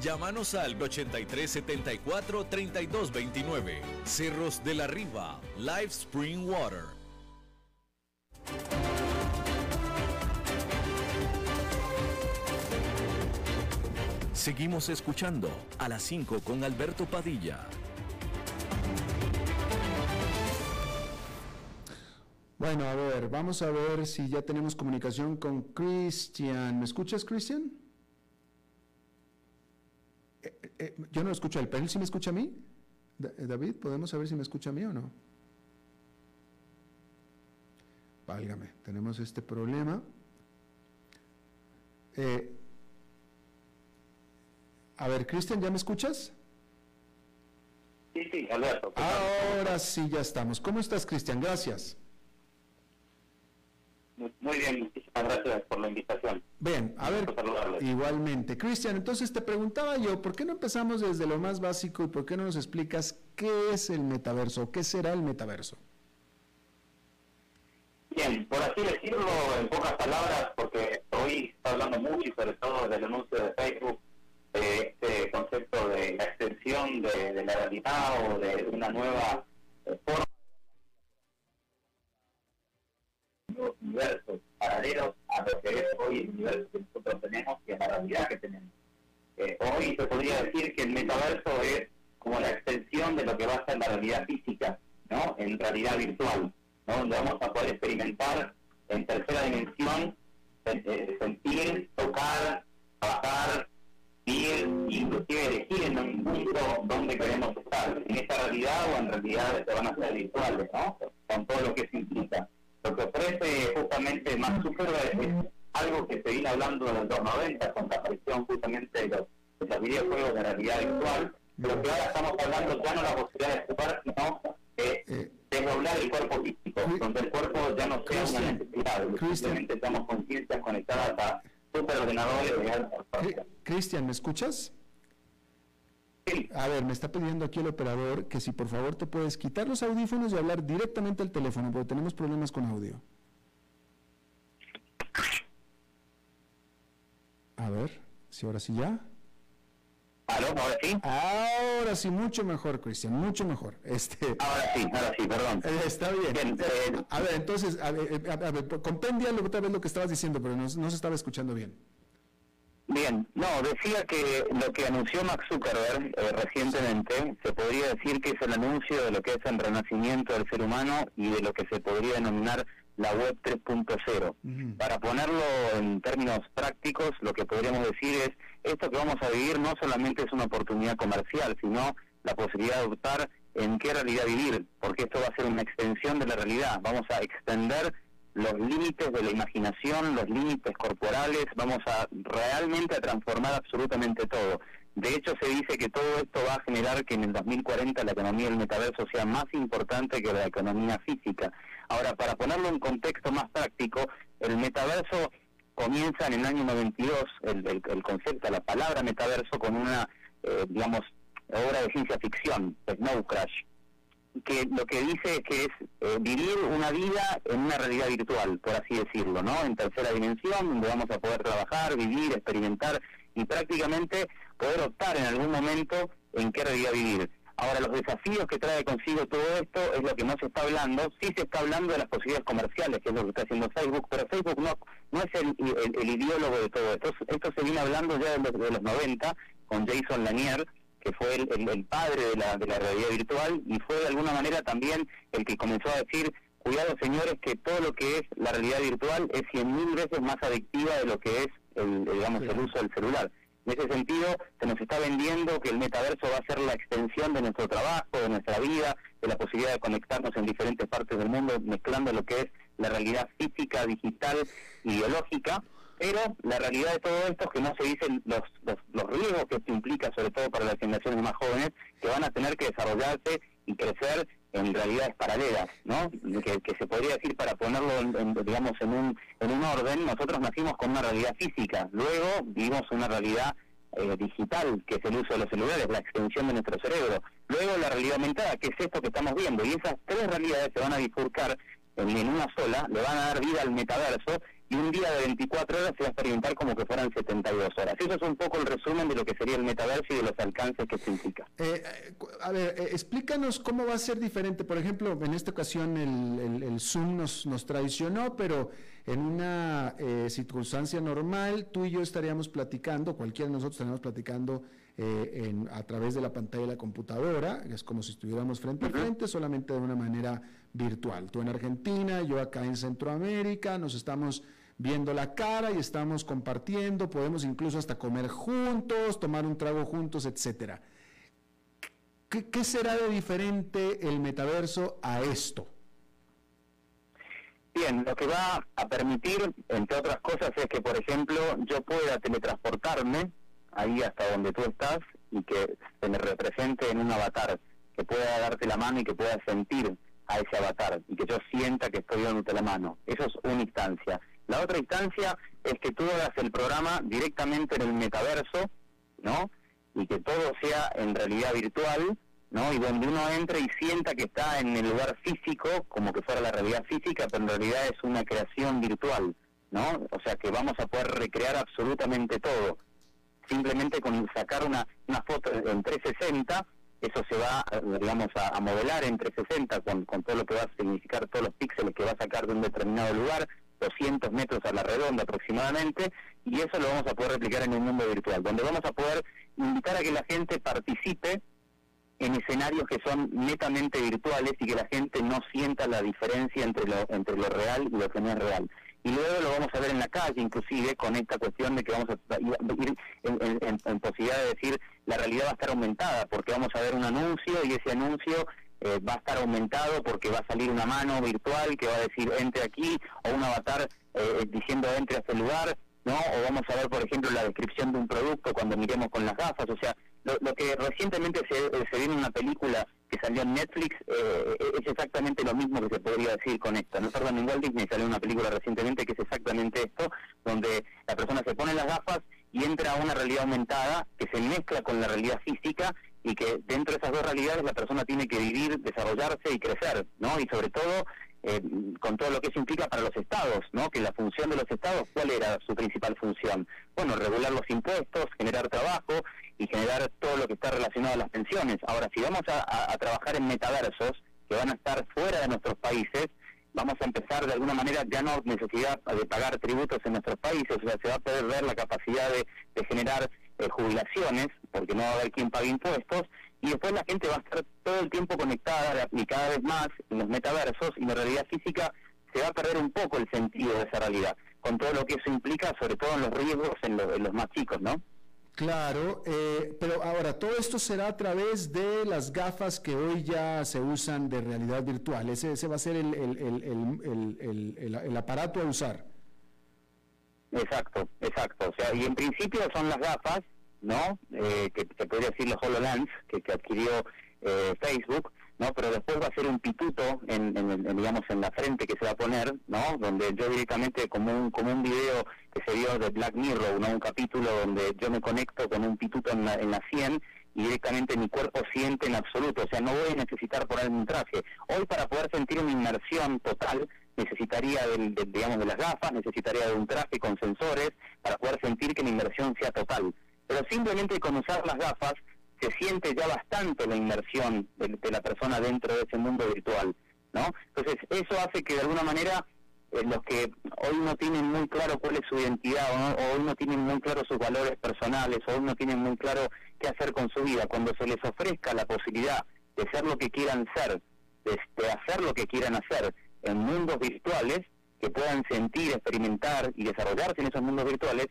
Llámanos al 8374 3229. Cerros de la Riva, Live Spring Water. Seguimos escuchando a las 5 con Alberto Padilla. Bueno, a ver, vamos a ver si ya tenemos comunicación con Cristian. ¿Me escuchas, Cristian? Eh, eh, yo no escucho a él, pero él sí me escucha a mí. Eh, David, ¿podemos saber si me escucha a mí o no? Válgame, tenemos este problema. a ver, Cristian, ¿ya me escuchas? Sí, sí, Alberto. Ahora sí, ya estamos. ¿Cómo estás, Cristian? Gracias. Muy bien, muchísimas gracias por la invitación. Bien, a ver, igualmente. Cristian, entonces te preguntaba yo, ¿por qué no empezamos desde lo más básico y por qué no nos explicas qué es el metaverso, qué será el metaverso? Bien, por así decirlo, en pocas palabras, porque hoy está hablando mucho y sobre todo del anuncio de Facebook, de este concepto de la extensión de, la realidad o de una nueva eh, forma universos paralelos a lo que es hoy el universo que nosotros tenemos y a la realidad que tenemos. Eh, hoy se podría decir que el metaverso es como la extensión de lo que va a ser la realidad física, ¿no? En realidad virtual, ¿no? Donde vamos a poder experimentar en tercera dimensión, eh, eh, sentir, tocar, trabajar, vivir, inclusive elegir en un mundo donde queremos estar, en esta realidad o en realidades que van a ser virtuales, ¿no? Con todo lo que eso implica. Lo que ofrece justamente Mark Zuckerberg es algo que se viene hablando en los 90 con la aparición justamente de los, videojuegos de realidad virtual, pero que ahora estamos hablando ya no la posibilidad de jugar, sino de eh, desdoblar el cuerpo físico, donde el cuerpo ya no sea una necesidad, simplemente estamos conciencias conectadas a superordenadores de alta Cristian, ¿me escuchas? A ver, me está pidiendo aquí el operador que si por favor te puedes quitar los audífonos y hablar directamente al teléfono, porque tenemos problemas con audio. A ver, si ahora sí ya. ¿Aló? ¿Ahora sí? Ahora sí, mucho mejor, Cristian, mucho mejor. Este, ahora sí, ahora sí, perdón. Eh, está bien. Eh, a ver, entonces, a ver, eh, a ver, comprendia otra vez lo que estabas diciendo, pero no, no se estaba escuchando bien. Bien, no, decía que lo que anunció Max Zuckerberg eh, recientemente se podría decir que es el anuncio de lo que es el renacimiento del ser humano y de lo que se podría denominar la web 3.0. Para ponerlo en términos prácticos, lo que podríamos decir es, esto que vamos a vivir no solamente es una oportunidad comercial, sino la posibilidad de optar en qué realidad vivir, porque esto va a ser una extensión de la realidad. Vamos a extender los límites de la imaginación, los límites corporales, vamos a realmente a transformar absolutamente todo. De hecho, se dice que todo esto va a generar que en el 2040 la economía del metaverso sea más importante que la economía física. Ahora, para ponerlo en contexto más práctico, el metaverso comienza en el año 92, el, el, concepto, la palabra metaverso, con una, eh, digamos, obra de ciencia ficción, Snow Crash, que lo que dice es que es eh, vivir una vida en una realidad virtual, por así decirlo, ¿no? En tercera dimensión, donde vamos a poder trabajar, vivir, experimentar y prácticamente poder optar en algún momento en qué realidad vivir. Ahora, los desafíos que trae consigo todo esto es lo que no se está hablando. Sí se está hablando de las posibilidades comerciales, que es lo que está haciendo Facebook, pero Facebook no, no es el, el, ideólogo de todo esto. Esto se viene hablando ya de los, de los 90 con Jason Lanier, que fue el, el, padre de la, de la realidad virtual y fue de alguna manera también el que comenzó a decir, cuidado señores, que todo lo que es la realidad virtual es cien mil veces más adictiva de lo que es el, digamos, el uso del celular. En ese sentido, se nos está vendiendo que el metaverso va a ser la extensión de nuestro trabajo, de nuestra vida, de la posibilidad de conectarnos en diferentes partes del mundo, mezclando lo que es la realidad física, digital y biológica. Pero la realidad de todo esto es que no se dicen los, los, los riesgos que esto implica, sobre todo para las generaciones más jóvenes, que van a tener que desarrollarse y crecer en realidades paralelas, ¿no? Que, se podría decir para ponerlo, en, digamos, en un, en un orden, nosotros nacimos con una realidad física, luego vivimos una realidad eh, digital, que es el uso de los celulares, la extensión de nuestro cerebro, luego la realidad aumentada, que es esto que estamos viendo, y esas tres realidades se van a bifurcar en, en una sola, le van a dar vida al metaverso y un día de 24 horas se va a experimentar como que fueran 72 horas. Eso es un poco el resumen de lo que sería el metaverso y de los alcances que significa. Eh, eh, a ver, eh, explícanos cómo va a ser diferente. Por ejemplo, en esta ocasión el, el, Zoom nos, nos traicionó, pero en una circunstancia normal, tú y yo estaríamos platicando, cualquiera de nosotros estaríamos platicando en, a través de la pantalla de la computadora, es como si estuviéramos frente a frente, solamente de una manera virtual. Tú en Argentina, yo acá en Centroamérica, nos estamos viendo la cara y estamos compartiendo, podemos incluso hasta comer juntos, tomar un trago juntos, etcétera. ¿Qué, será de diferente el metaverso a esto? Bien, lo que va a permitir, entre otras cosas, es que, por ejemplo, yo pueda teletransportarme ahí hasta donde tú estás y que se me represente en un avatar, que pueda darte la mano y que pueda sentir a ese avatar y que yo sienta que estoy dándote la mano. Eso es una instancia. La otra instancia es que tú hagas el programa directamente en el metaverso, ¿no? Y que todo sea en realidad virtual, ¿no? Y donde uno entre y sienta que está en el lugar físico, como que fuera la realidad física, pero en realidad es una creación virtual, ¿no? O sea que vamos a poder recrear absolutamente todo. Simplemente con sacar una, una foto en 360 eso se va, digamos, a, modelar en 360 con, con todo lo que va a significar todos los píxeles que va a sacar de un determinado lugar, 200 metros a la redonda aproximadamente, y eso lo vamos a poder replicar en un mundo virtual, donde vamos a poder invitar a que la gente participe en escenarios que son netamente virtuales y que la gente no sienta la diferencia entre lo, entre lo real y lo que no es real. Y luego lo vamos a ver en la calle, inclusive, con esta cuestión de que vamos a ir en, posibilidad de decir la realidad va a estar aumentada, porque vamos a ver un anuncio y ese anuncio eh, va a estar aumentado porque va a salir una mano virtual que va a decir entre aquí o un avatar eh, diciendo entre a este lugar, ¿no? O vamos a ver, por ejemplo, la descripción de un producto cuando miremos con las gafas, o sea, lo, que recientemente se, eh, se vio en una película que salió en Netflix es exactamente lo mismo que se podría decir con esto. No, perdón, en Walt Disney salió una película recientemente que es exactamente esto, donde la persona se pone las gafas y entra a una realidad aumentada que se mezcla con la realidad física y que dentro de esas dos realidades la persona tiene que vivir, desarrollarse y crecer, ¿no? Y sobre todo eh, con todo lo que eso implica para los estados, ¿no? Que la función de los estados, ¿cuál era su principal función? Bueno, regular los impuestos, generar trabajo y generar todo lo que está relacionado a las pensiones. Ahora, si vamos a, trabajar en metaversos que van a estar fuera de nuestros países, vamos a empezar de alguna manera ya no necesidad de pagar tributos en nuestros países, o sea, se va a poder ver la capacidad de, de generar eh, jubilaciones, porque no va a haber quien pague impuestos, y después la gente va a estar todo el tiempo conectada y cada vez más en los metaversos, y la realidad física se va a perder un poco el sentido de esa realidad, con todo lo que eso implica, sobre todo en los riesgos en, en los más chicos, ¿no? Claro, eh, pero ahora todo esto será a través de las gafas que hoy ya se usan de realidad virtual. Ese, ese va a ser el, el, aparato a usar. Exacto, exacto. O sea, y en principio son las gafas, ¿no? Eh, que se podría decir los HoloLens que, adquirió eh, Facebook, ¿no? Pero después va a ser un pituto en, digamos, en la frente que se va a poner, ¿no? Donde yo directamente, como un, como un video que se dio de Black Mirror, ¿no? Un capítulo donde yo me conecto con un pituto en la, en la 100 y directamente mi cuerpo siente en absoluto, o sea, no voy a necesitar ponerme un traje. Hoy para poder sentir una inmersión total, necesitaría de, digamos, de las gafas, necesitaría de un traje con sensores para poder sentir que mi inmersión sea total. Pero simplemente con usar las gafas se siente ya bastante la inmersión de, la persona dentro de ese mundo virtual, ¿no? Entonces, eso hace que de alguna manera eh, los que hoy no tienen muy claro cuál es su identidad, o, hoy no tienen muy claro sus valores personales, o hoy no tienen muy claro qué hacer con su vida, cuando se les ofrezca la posibilidad de ser lo que quieran ser, de hacer lo que quieran hacer en mundos virtuales, que puedan sentir, experimentar y desarrollarse en esos mundos virtuales,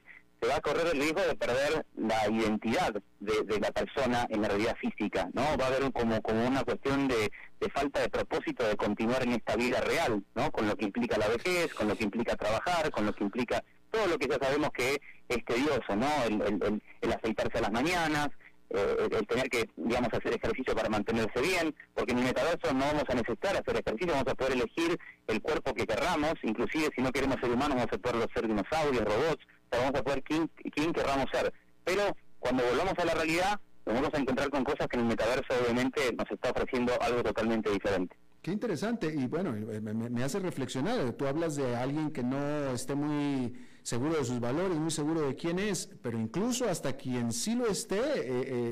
va a correr el riesgo de perder la identidad de, la persona en la realidad física, ¿no? Va a haber como, como una cuestión de, falta de propósito de continuar en esta vida real, ¿no? Con lo que implica la vejez, con lo que implica trabajar, con lo que implica todo lo que ya sabemos que es tedioso, ¿no? El, el, el, aceitarse a las mañanas, eh, el tener que, digamos, hacer ejercicio para mantenerse bien, porque en el metaverso no vamos a necesitar hacer ejercicio, vamos a poder elegir el cuerpo que querramos, inclusive si no queremos ser humanos vamos a poder ser dinosaurios, robots, vamos a poder quién, quién querramos ser. Pero cuando volvamos a la realidad, nos vamos a encontrar con cosas que en el metaverso obviamente nos está ofreciendo algo totalmente diferente. Qué interesante y bueno, me, hace reflexionar. Tú hablas de alguien que no esté muy seguro de sus valores, muy seguro de quién es, pero incluso hasta quien sí lo esté eh,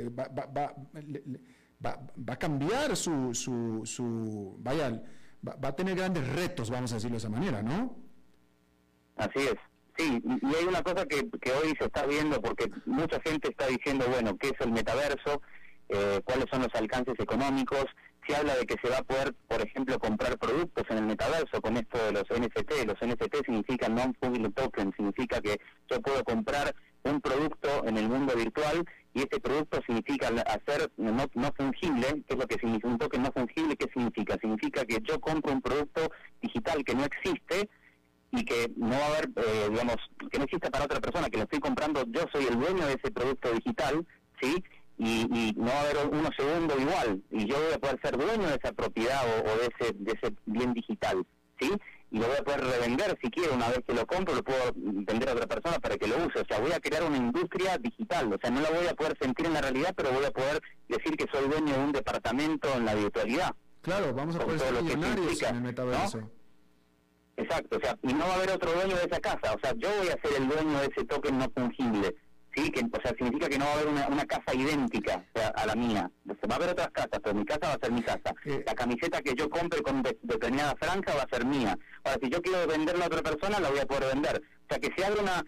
eh, va, va, va, a cambiar su, su, su vaya, va, a tener grandes retos, vamos a decirlo de esa manera, ¿no? Así es. Sí, y hay una cosa que, que hoy se está viendo porque mucha gente está diciendo, bueno, ¿qué es el metaverso? Eh, ¿Cuáles son los alcances económicos? Se habla de que se va a poder, por ejemplo, comprar productos en el metaverso con esto de los NFT. Los NFT significan non-fungible token, significa que yo puedo comprar un producto en el mundo virtual y ese producto significa hacer no, no fungible, que es lo que significa un token no fungible, ¿qué significa? Significa que yo compro un producto digital que no existe, y que no va a haber, eh, digamos, que no existe para otra persona, que lo estoy comprando, yo soy el dueño de ese producto digital, ¿sí? Y, no va a haber uno segundo igual, y yo voy a poder ser dueño de esa propiedad o, de, ese, de ese bien digital, ¿sí? Y lo voy a poder revender si quiero, una vez que lo compro, lo puedo vender a otra persona para que lo use. O sea, voy a crear una industria digital, o sea, no la voy a poder sentir en la realidad, pero voy a poder decir que soy dueño de un departamento en la virtualidad. Claro, vamos a poder ser millonarios en el metaverso. Exacto, o sea, y no va a haber otro dueño de esa casa, o sea, yo voy a ser el dueño de ese token no fungible, ¿sí? Que, o sea, significa que no va a haber una, casa idéntica a la mía, va a haber otras casas, pero mi casa va a ser mi casa. Eh. La camiseta que yo compre con determinada franja va a ser mía. Ahora, si yo quiero venderla a otra persona, la voy a poder vender. O sea, que se abre una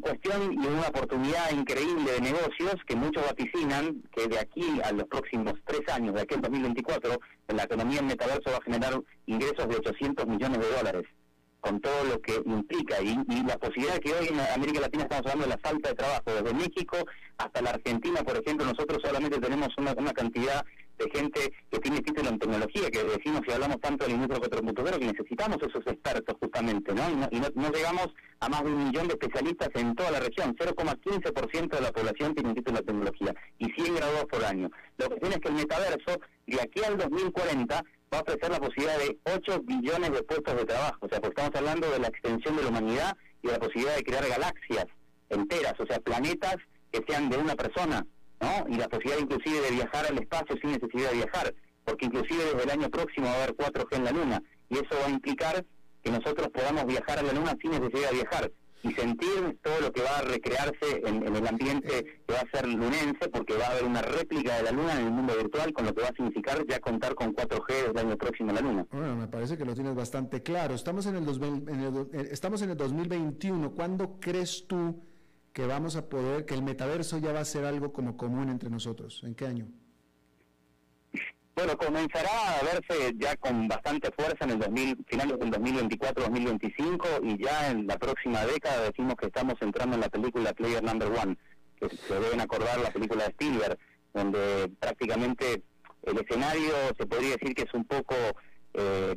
cuestión y una oportunidad increíble de negocios que muchos vaticinan que de aquí a los próximos tres años, de aquí al 2024, la economía en metaverso va a generar ingresos de 800 millones de dólares con todo lo que implica. Y, la posibilidad que hoy en América Latina estamos hablando de la falta de trabajo, desde México hasta la Argentina, por ejemplo, nosotros solamente tenemos una, una cantidad de gente que tiene título en tecnología, que decimos y hablamos tanto del industria 4.0 que necesitamos esos expertos justamente, ¿no? Y, no, llegamos a más de un millón de especialistas en toda la región, 0,15% de la población tiene un título en tecnología y 100 graduados por año. Lo que tiene es que el metaverso, de aquí al 2040, va a ofrecer la posibilidad de 8 billones de puestos de trabajo. O sea, pues estamos hablando de la extensión de la humanidad y de la posibilidad de crear galaxias enteras, o sea, planetas que sean de una persona, ¿no? Y la posibilidad inclusive de viajar al espacio sin necesidad de viajar, porque inclusive desde el año próximo va a haber 4G en la Luna, y eso va a implicar que nosotros podamos viajar a la Luna sin necesidad de viajar y sentir todo lo que va a recrearse en, el ambiente que va a ser lunense, porque va a haber una réplica de la Luna en el mundo virtual, con lo que va a significar ya contar con 4G el año próximo en la Luna. Bueno, me parece que lo tienes bastante claro. Estamos en el, eh, estamos en el 2021. ¿Cuándo crees tú que vamos a poder, que el metaverso ya va a ser algo como común entre nosotros? ¿En qué año? Bueno, comenzará a verse ya con bastante fuerza en el 2000, finales del 2024-2025 y ya en la próxima década decimos que estamos entrando en la película Player Number One, que se deben acordar la película de Spielberg, donde prácticamente el escenario se podría decir que es un poco eh,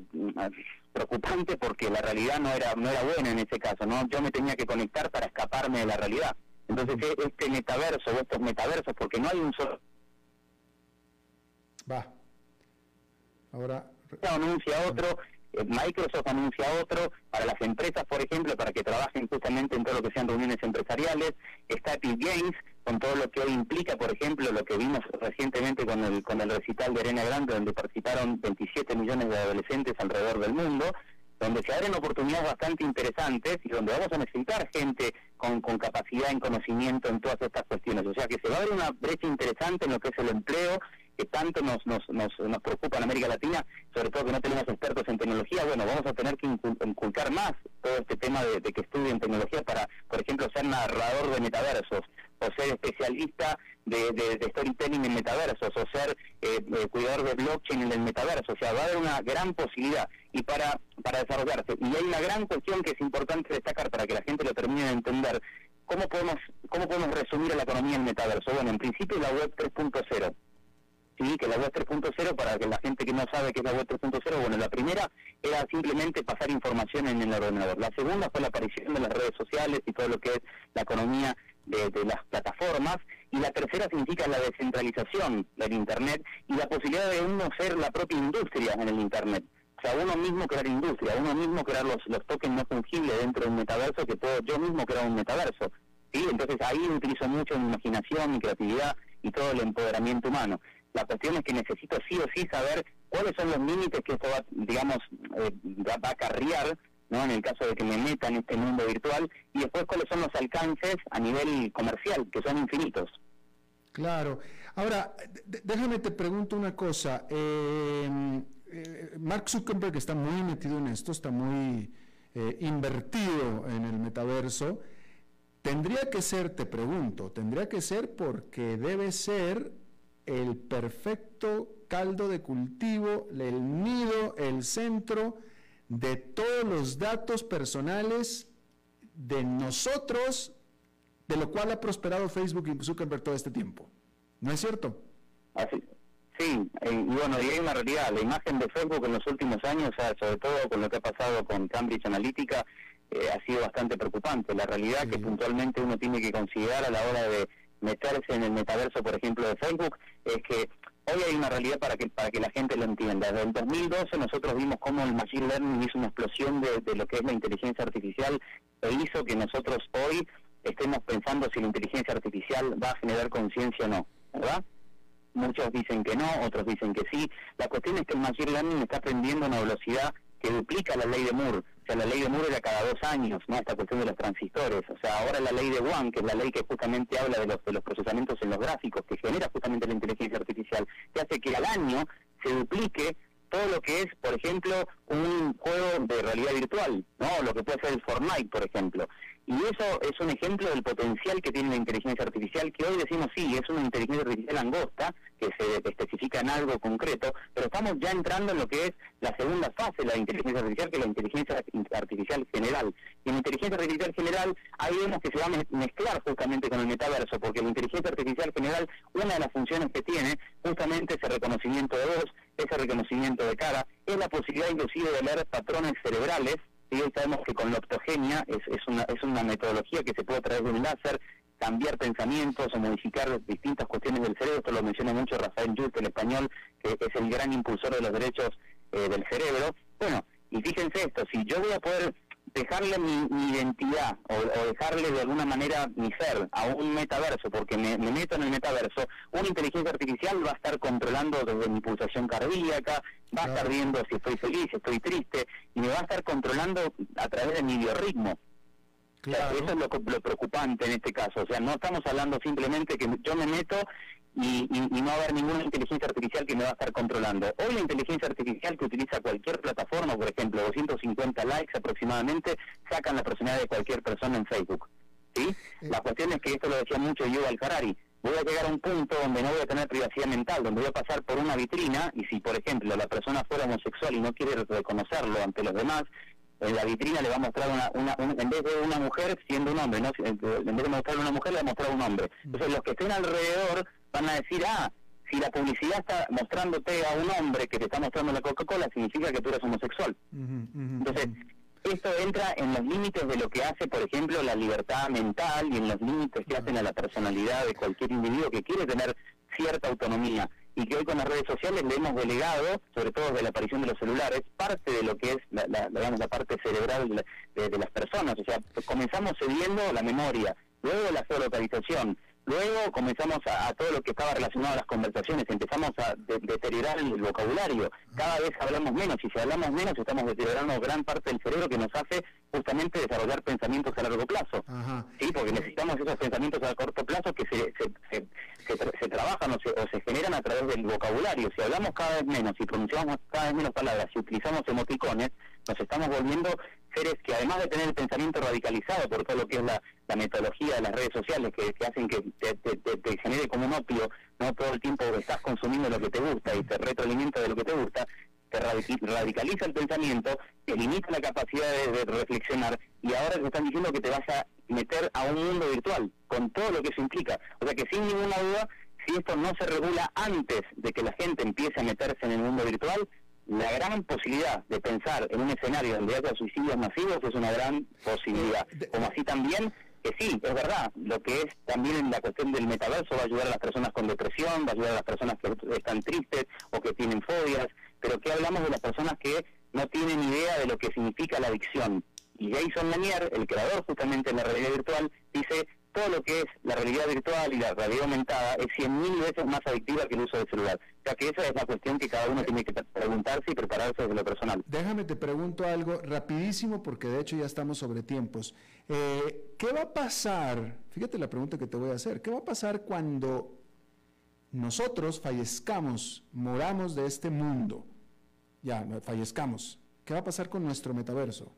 preocupante porque la realidad no era no era buena en ese caso, ¿no? Yo me tenía que conectar para escaparme de la realidad. Entonces e-, este metaverso o estos metaversos, porque no hay un solo... Va. Ahora... Anuncia otro, Microsoft anuncia otro, para las empresas, por ejemplo, para que trabajen justamente en todo lo que sean reuniones empresariales, está Epic Games, con todo lo que hoy implica, por ejemplo, lo que vimos recientemente con el, con el recital de Arena Grande, donde participaron 27 millones de adolescentes alrededor del mundo, donde se abren oportunidades bastante interesantes y donde vamos a necesitar gente con, con capacidad en conocimiento en todas estas cuestiones. O sea que se va a abrir una brecha interesante en lo que es el empleo que tanto nos, nos, nos, nos, preocupa en América Latina, sobre todo que no tenemos expertos en tecnología, bueno, vamos a tener que inculcar más todo este tema de, que estudien tecnología para, por ejemplo, ser narrador de metaversos, o ser especialista de, de, storytelling en metaversos, o ser eh, eh, cuidador de blockchain en el metaverso, o sea, va a haber una gran posibilidad y para, para desarrollarse. Y hay una gran cuestión que es importante destacar para que la gente lo termine de entender, ¿cómo podemos, cómo podemos resumir la economía en metaverso? Bueno, en principio la web 3.0 sí, que la web 3.0, para que la gente que no sabe qué es la web 3.0, bueno, la primera era simplemente pasar información en el ordenador. La segunda fue la aparición de las redes sociales y todo lo que es la economía de, las plataformas. Y la tercera significa la descentralización del Internet y la posibilidad de uno ser la propia industria en el Internet. O sea, uno mismo crear industria, uno mismo crear los, los tokens no fungibles dentro de un metaverso que puedo yo mismo crear un metaverso. ¿sí? Entonces ahí utilizo mucho mi imaginación, mi creatividad y todo el empoderamiento humano. La cuestión es que necesito sí o sí saber cuáles son los límites que esto va, digamos, eh, va a acarrear, ¿no? En el caso de que me meta en este mundo virtual, y después cuáles son los alcances a nivel comercial, que son infinitos. Claro. Ahora, déjame te pregunto una cosa. Eh, eh, Mark Zuckerberg está muy metido en esto, está muy invertido en el metaverso. Tendría que ser, te pregunto, tendría que ser porque debe ser el perfecto caldo de cultivo, el nido, el centro de todos los datos personales de nosotros, de lo cual ha prosperado Facebook y Zuckerberg todo este tiempo. ¿No es cierto? Así, sí, y bueno, y hay una realidad. La imagen de Facebook en los últimos años, sobre todo con lo que ha pasado con Cambridge Analytica, eh, ha sido bastante preocupante. La realidad que puntualmente uno tiene que considerar a la hora de meterse en el metaverso, por ejemplo, de Facebook, es que hoy hay una realidad para que para que la gente lo entienda. Desde el 2012 nosotros vimos cómo el Machine Learning hizo una explosión de, lo que es la inteligencia artificial e hizo que nosotros hoy estemos pensando si la inteligencia artificial va a generar conciencia o no, ¿verdad? Muchos dicen que no, otros dicen que sí. La cuestión es que el Machine Learning está aprendiendo a una velocidad que duplica la ley de Moore. O sea, la ley de Moore era cada dos años, ¿no? Esta cuestión de los transistores. O sea, ahora la ley de One, que es la ley que justamente habla de los, de los procesamientos en los gráficos, que genera justamente la inteligencia artificial, que hace que al año se duplique todo lo que es, por ejemplo, un juego de realidad virtual, ¿no? Lo que puede ser el Fortnite, por ejemplo. Y eso es un ejemplo del potencial que tiene la inteligencia artificial, que hoy decimos sí, es una inteligencia artificial angosta, que se especifica en algo concreto, pero estamos ya entrando en lo que es la segunda fase de la inteligencia artificial, que es la inteligencia artificial general. Y en inteligencia artificial general, ahí vemos que se va a mezclar justamente con el metaverso, porque la inteligencia artificial general, una de las funciones que tiene, justamente ese reconocimiento de voz, ese reconocimiento de cara, es la posibilidad inclusive de leer patrones cerebrales, y hoy sabemos que con la optogenia es, es, una, es una metodología que se puede a través de un láser cambiar pensamientos o modificar distintas cuestiones del cerebro. Esto lo menciona mucho Rafael Yuste, el español, que es el gran impulsor de los derechos eh, del cerebro. Bueno, y fíjense esto, si yo voy a poder dejarle mi, identidad o, dejarle de alguna manera mi ser a un metaverso, porque me, meto en el metaverso, una inteligencia artificial va a estar controlando desde mi pulsación cardíaca, va a estar viendo si estoy feliz, si estoy triste, y me va a estar controlando a través de mi biorritmo. Eso es lo, lo, preocupante en este caso. O sea, no estamos hablando simplemente que yo me meto y, no va a haber ninguna inteligencia artificial que me va a estar controlando. Hoy la inteligencia artificial que utiliza cualquier plataforma, por ejemplo, 250 likes aproximadamente, sacan la personalidad de cualquier persona en Facebook. ¿sí? La cuestión es que esto lo decía mucho yo al Harari. Voy a llegar a un punto donde no voy a tener privacidad mental, donde voy a pasar por una vitrina y si, por ejemplo, la persona fuera homosexual y no quiere reconocerlo ante los demás, en la vitrina le va a mostrar una, una, en vez de una mujer siendo un hombre, ¿no? en vez de mostrarle una mujer le va a mostrar un hombre. Entonces los que estén alrededor van a decir, ah, si la publicidad está mostrándote a un hombre que te está mostrando la Coca-Cola, significa que tú eres homosexual. Entonces, esto entra en los límites de lo que hace, por ejemplo, la libertad mental y en los límites que hacen a la personalidad de cualquier individuo que quiere tener cierta autonomía y que hoy con las redes sociales le hemos delegado, sobre todo desde la aparición de los celulares, parte de lo que es la, digamos, la parte cerebral de, de, las personas. O sea, comenzamos cediendo la memoria, luego la geolocalización, Luego comenzamos a, todo lo que estaba relacionado a las conversaciones, empezamos a deteriorar el vocabulario. Cada vez hablamos menos y si hablamos menos estamos deteriorando gran parte del cerebro que nos hace justamente desarrollar pensamientos a largo plazo. Sí, porque necesitamos esos pensamientos a corto plazo que se, se, se, trabajan o se, o se generan a través del vocabulario. Si hablamos cada vez menos y pronunciamos cada vez menos palabras, si utilizamos emoticones, nos estamos volviendo seres que además de tener el pensamiento radicalizado por todo lo que es la, metodología de las redes sociales que, hacen que te, genere como un opio, no todo el tiempo estás consumiendo lo que te gusta y te retroalimenta de lo que te gusta, te radicaliza el pensamiento, te limita la capacidad de, reflexionar y ahora te están diciendo que te vas a meter a un mundo virtual con todo lo que eso implica. O sea que sin ninguna duda, si esto no se regula antes de que la gente empiece a meterse en el mundo virtual, la gran posibilidad de pensar en un escenario donde haya suicidios masivos es una gran posibilidad. Como así también que sí, es verdad, lo que es también en la cuestión del metaverso va a ayudar a las personas con depresión, va a ayudar a las personas que están tristes o que tienen fobias, pero ¿qué hablamos de las personas que no tienen idea de lo que significa la adicción? Y Jason Lanier, el creador justamente de la realidad virtual, dice todo lo que es la realidad virtual y la realidad aumentada es 100.000 veces más adictiva que el uso del celular. O sea que esa es la cuestión que cada uno tiene que preguntarse y prepararse desde lo personal. Déjame te pregunto algo rapidísimo porque de hecho ya estamos sobre tiempos. Eh, ¿Qué va a pasar? Fíjate la pregunta que te voy a hacer. ¿Qué va a pasar cuando nosotros fallezcamos, moramos de este mundo? Ya, fallezcamos. ¿Qué va a pasar con nuestro metaverso?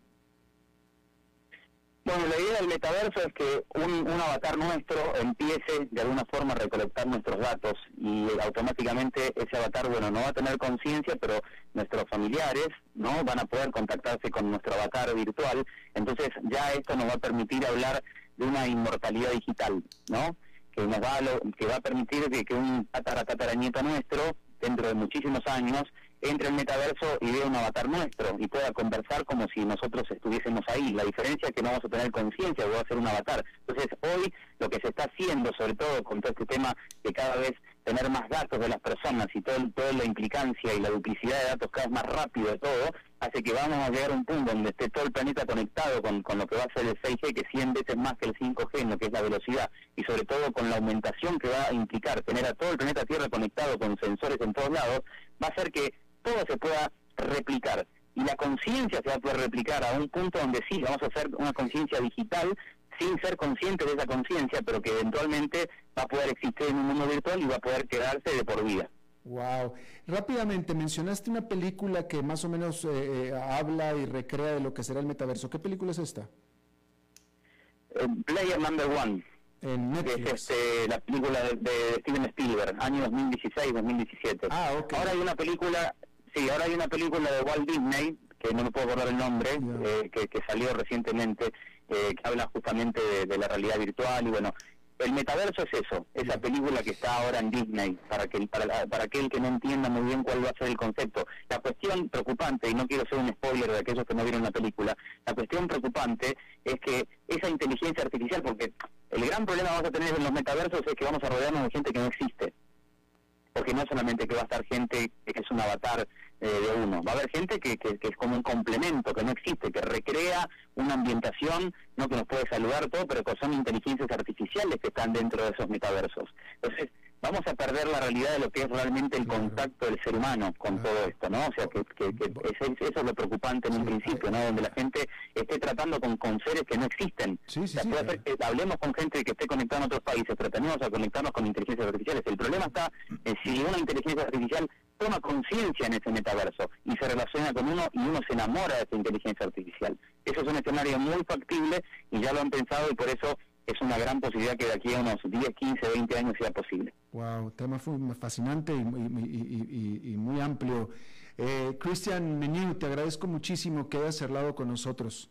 Bueno, la idea del metaverso es que un, avatar nuestro empiece de alguna forma a recolectar nuestros datos y automáticamente ese avatar, bueno, no va a tener conciencia, pero nuestros familiares, ¿no? Van a poder contactarse con nuestro avatar virtual. Entonces ya esto nos va a permitir hablar de una inmortalidad digital, ¿no? Que nos va a, que va a permitir que, que un tataranieto nuestro, dentro de muchísimos años, entre el metaverso y vea un avatar nuestro y pueda conversar como si nosotros estuviésemos ahí. La diferencia es que no vamos a tener conciencia, va a ser un avatar. Entonces, hoy lo que se está haciendo, sobre todo con todo este tema de cada vez tener más datos de las personas y todo, toda la implicancia y la duplicidad de datos cada vez más rápido de todo, hace que vamos a llegar a un punto donde esté todo el planeta conectado con, con lo que va a ser el 6G, que 100 veces más que el 5G en lo que es la velocidad, y sobre todo con la aumentación que va a implicar tener a todo el planeta Tierra conectado con sensores en todos lados, va a hacer que todo se pueda replicar. Y la conciencia se va a poder replicar a un punto donde sí, vamos a hacer una conciencia digital sin ser consciente de esa conciencia, pero que eventualmente va a poder existir en un mundo virtual y va a poder quedarse de por vida. Wow. Rápidamente, mencionaste una película que más o menos eh, eh, habla y recrea de lo que será el metaverso. ¿Qué película es esta? Eh, Player Number One. En Netflix. Es este, la película de, Steven Spielberg, año 2016-2017. Ah, ok. Ahora hay una película Sí, ahora hay una película de Walt Disney, que no me puedo acordar el nombre, eh, que, salió recientemente, eh, que habla justamente de, la realidad virtual y bueno, el metaverso es eso, esa película que está ahora en Disney, para que para, para aquel que no entienda muy bien cuál va a ser el concepto. La cuestión preocupante, y no quiero ser un spoiler de aquellos que no vieron la película, la cuestión preocupante es que esa inteligencia artificial, porque el gran problema que vamos a tener en los metaversos es que vamos a rodearnos de gente que no existe. Porque no solamente que va a estar gente que es un avatar eh, de uno. Va a haber gente que, que, es como un complemento, que no existe, que recrea una ambientación, no que nos puede saludar todo, pero que son inteligencias artificiales que están dentro de esos metaversos. Entonces, vamos a perder la realidad de lo que es realmente el contacto del ser humano con todo esto, ¿no? O sea, que, que, eso, es lo preocupante en un principio, ¿no? Donde la gente esté tratando con, con seres que no existen. hablemos con gente que esté conectada en otros países, pero tenemos a conectarnos con inteligencias artificiales. El problema está en si una inteligencia artificial toma conciencia en ese metaverso y se relaciona con uno y uno se enamora de esa inteligencia artificial. Eso es un escenario muy factible y ya lo han pensado y por eso es una gran posibilidad que de aquí a unos 10, 15, 20 años sea posible. Wow, tema fascinante y, muy amplio. Eh, Cristian Meniu, te agradezco muchísimo que hayas hablado con nosotros.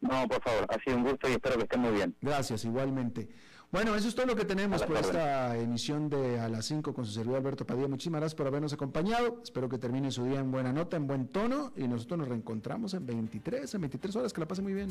No, por favor, ha sido un gusto y espero que estén muy bien. Gracias, igualmente. Bueno, eso es todo lo que tenemos por esta emisión de A las 5 con su servidor Alberto Padilla. Muchísimas gracias por habernos acompañado. Espero que termine su día en buena nota, en buen tono. Y nosotros nos reencontramos en 23, en 23 horas. Que la pase muy bien.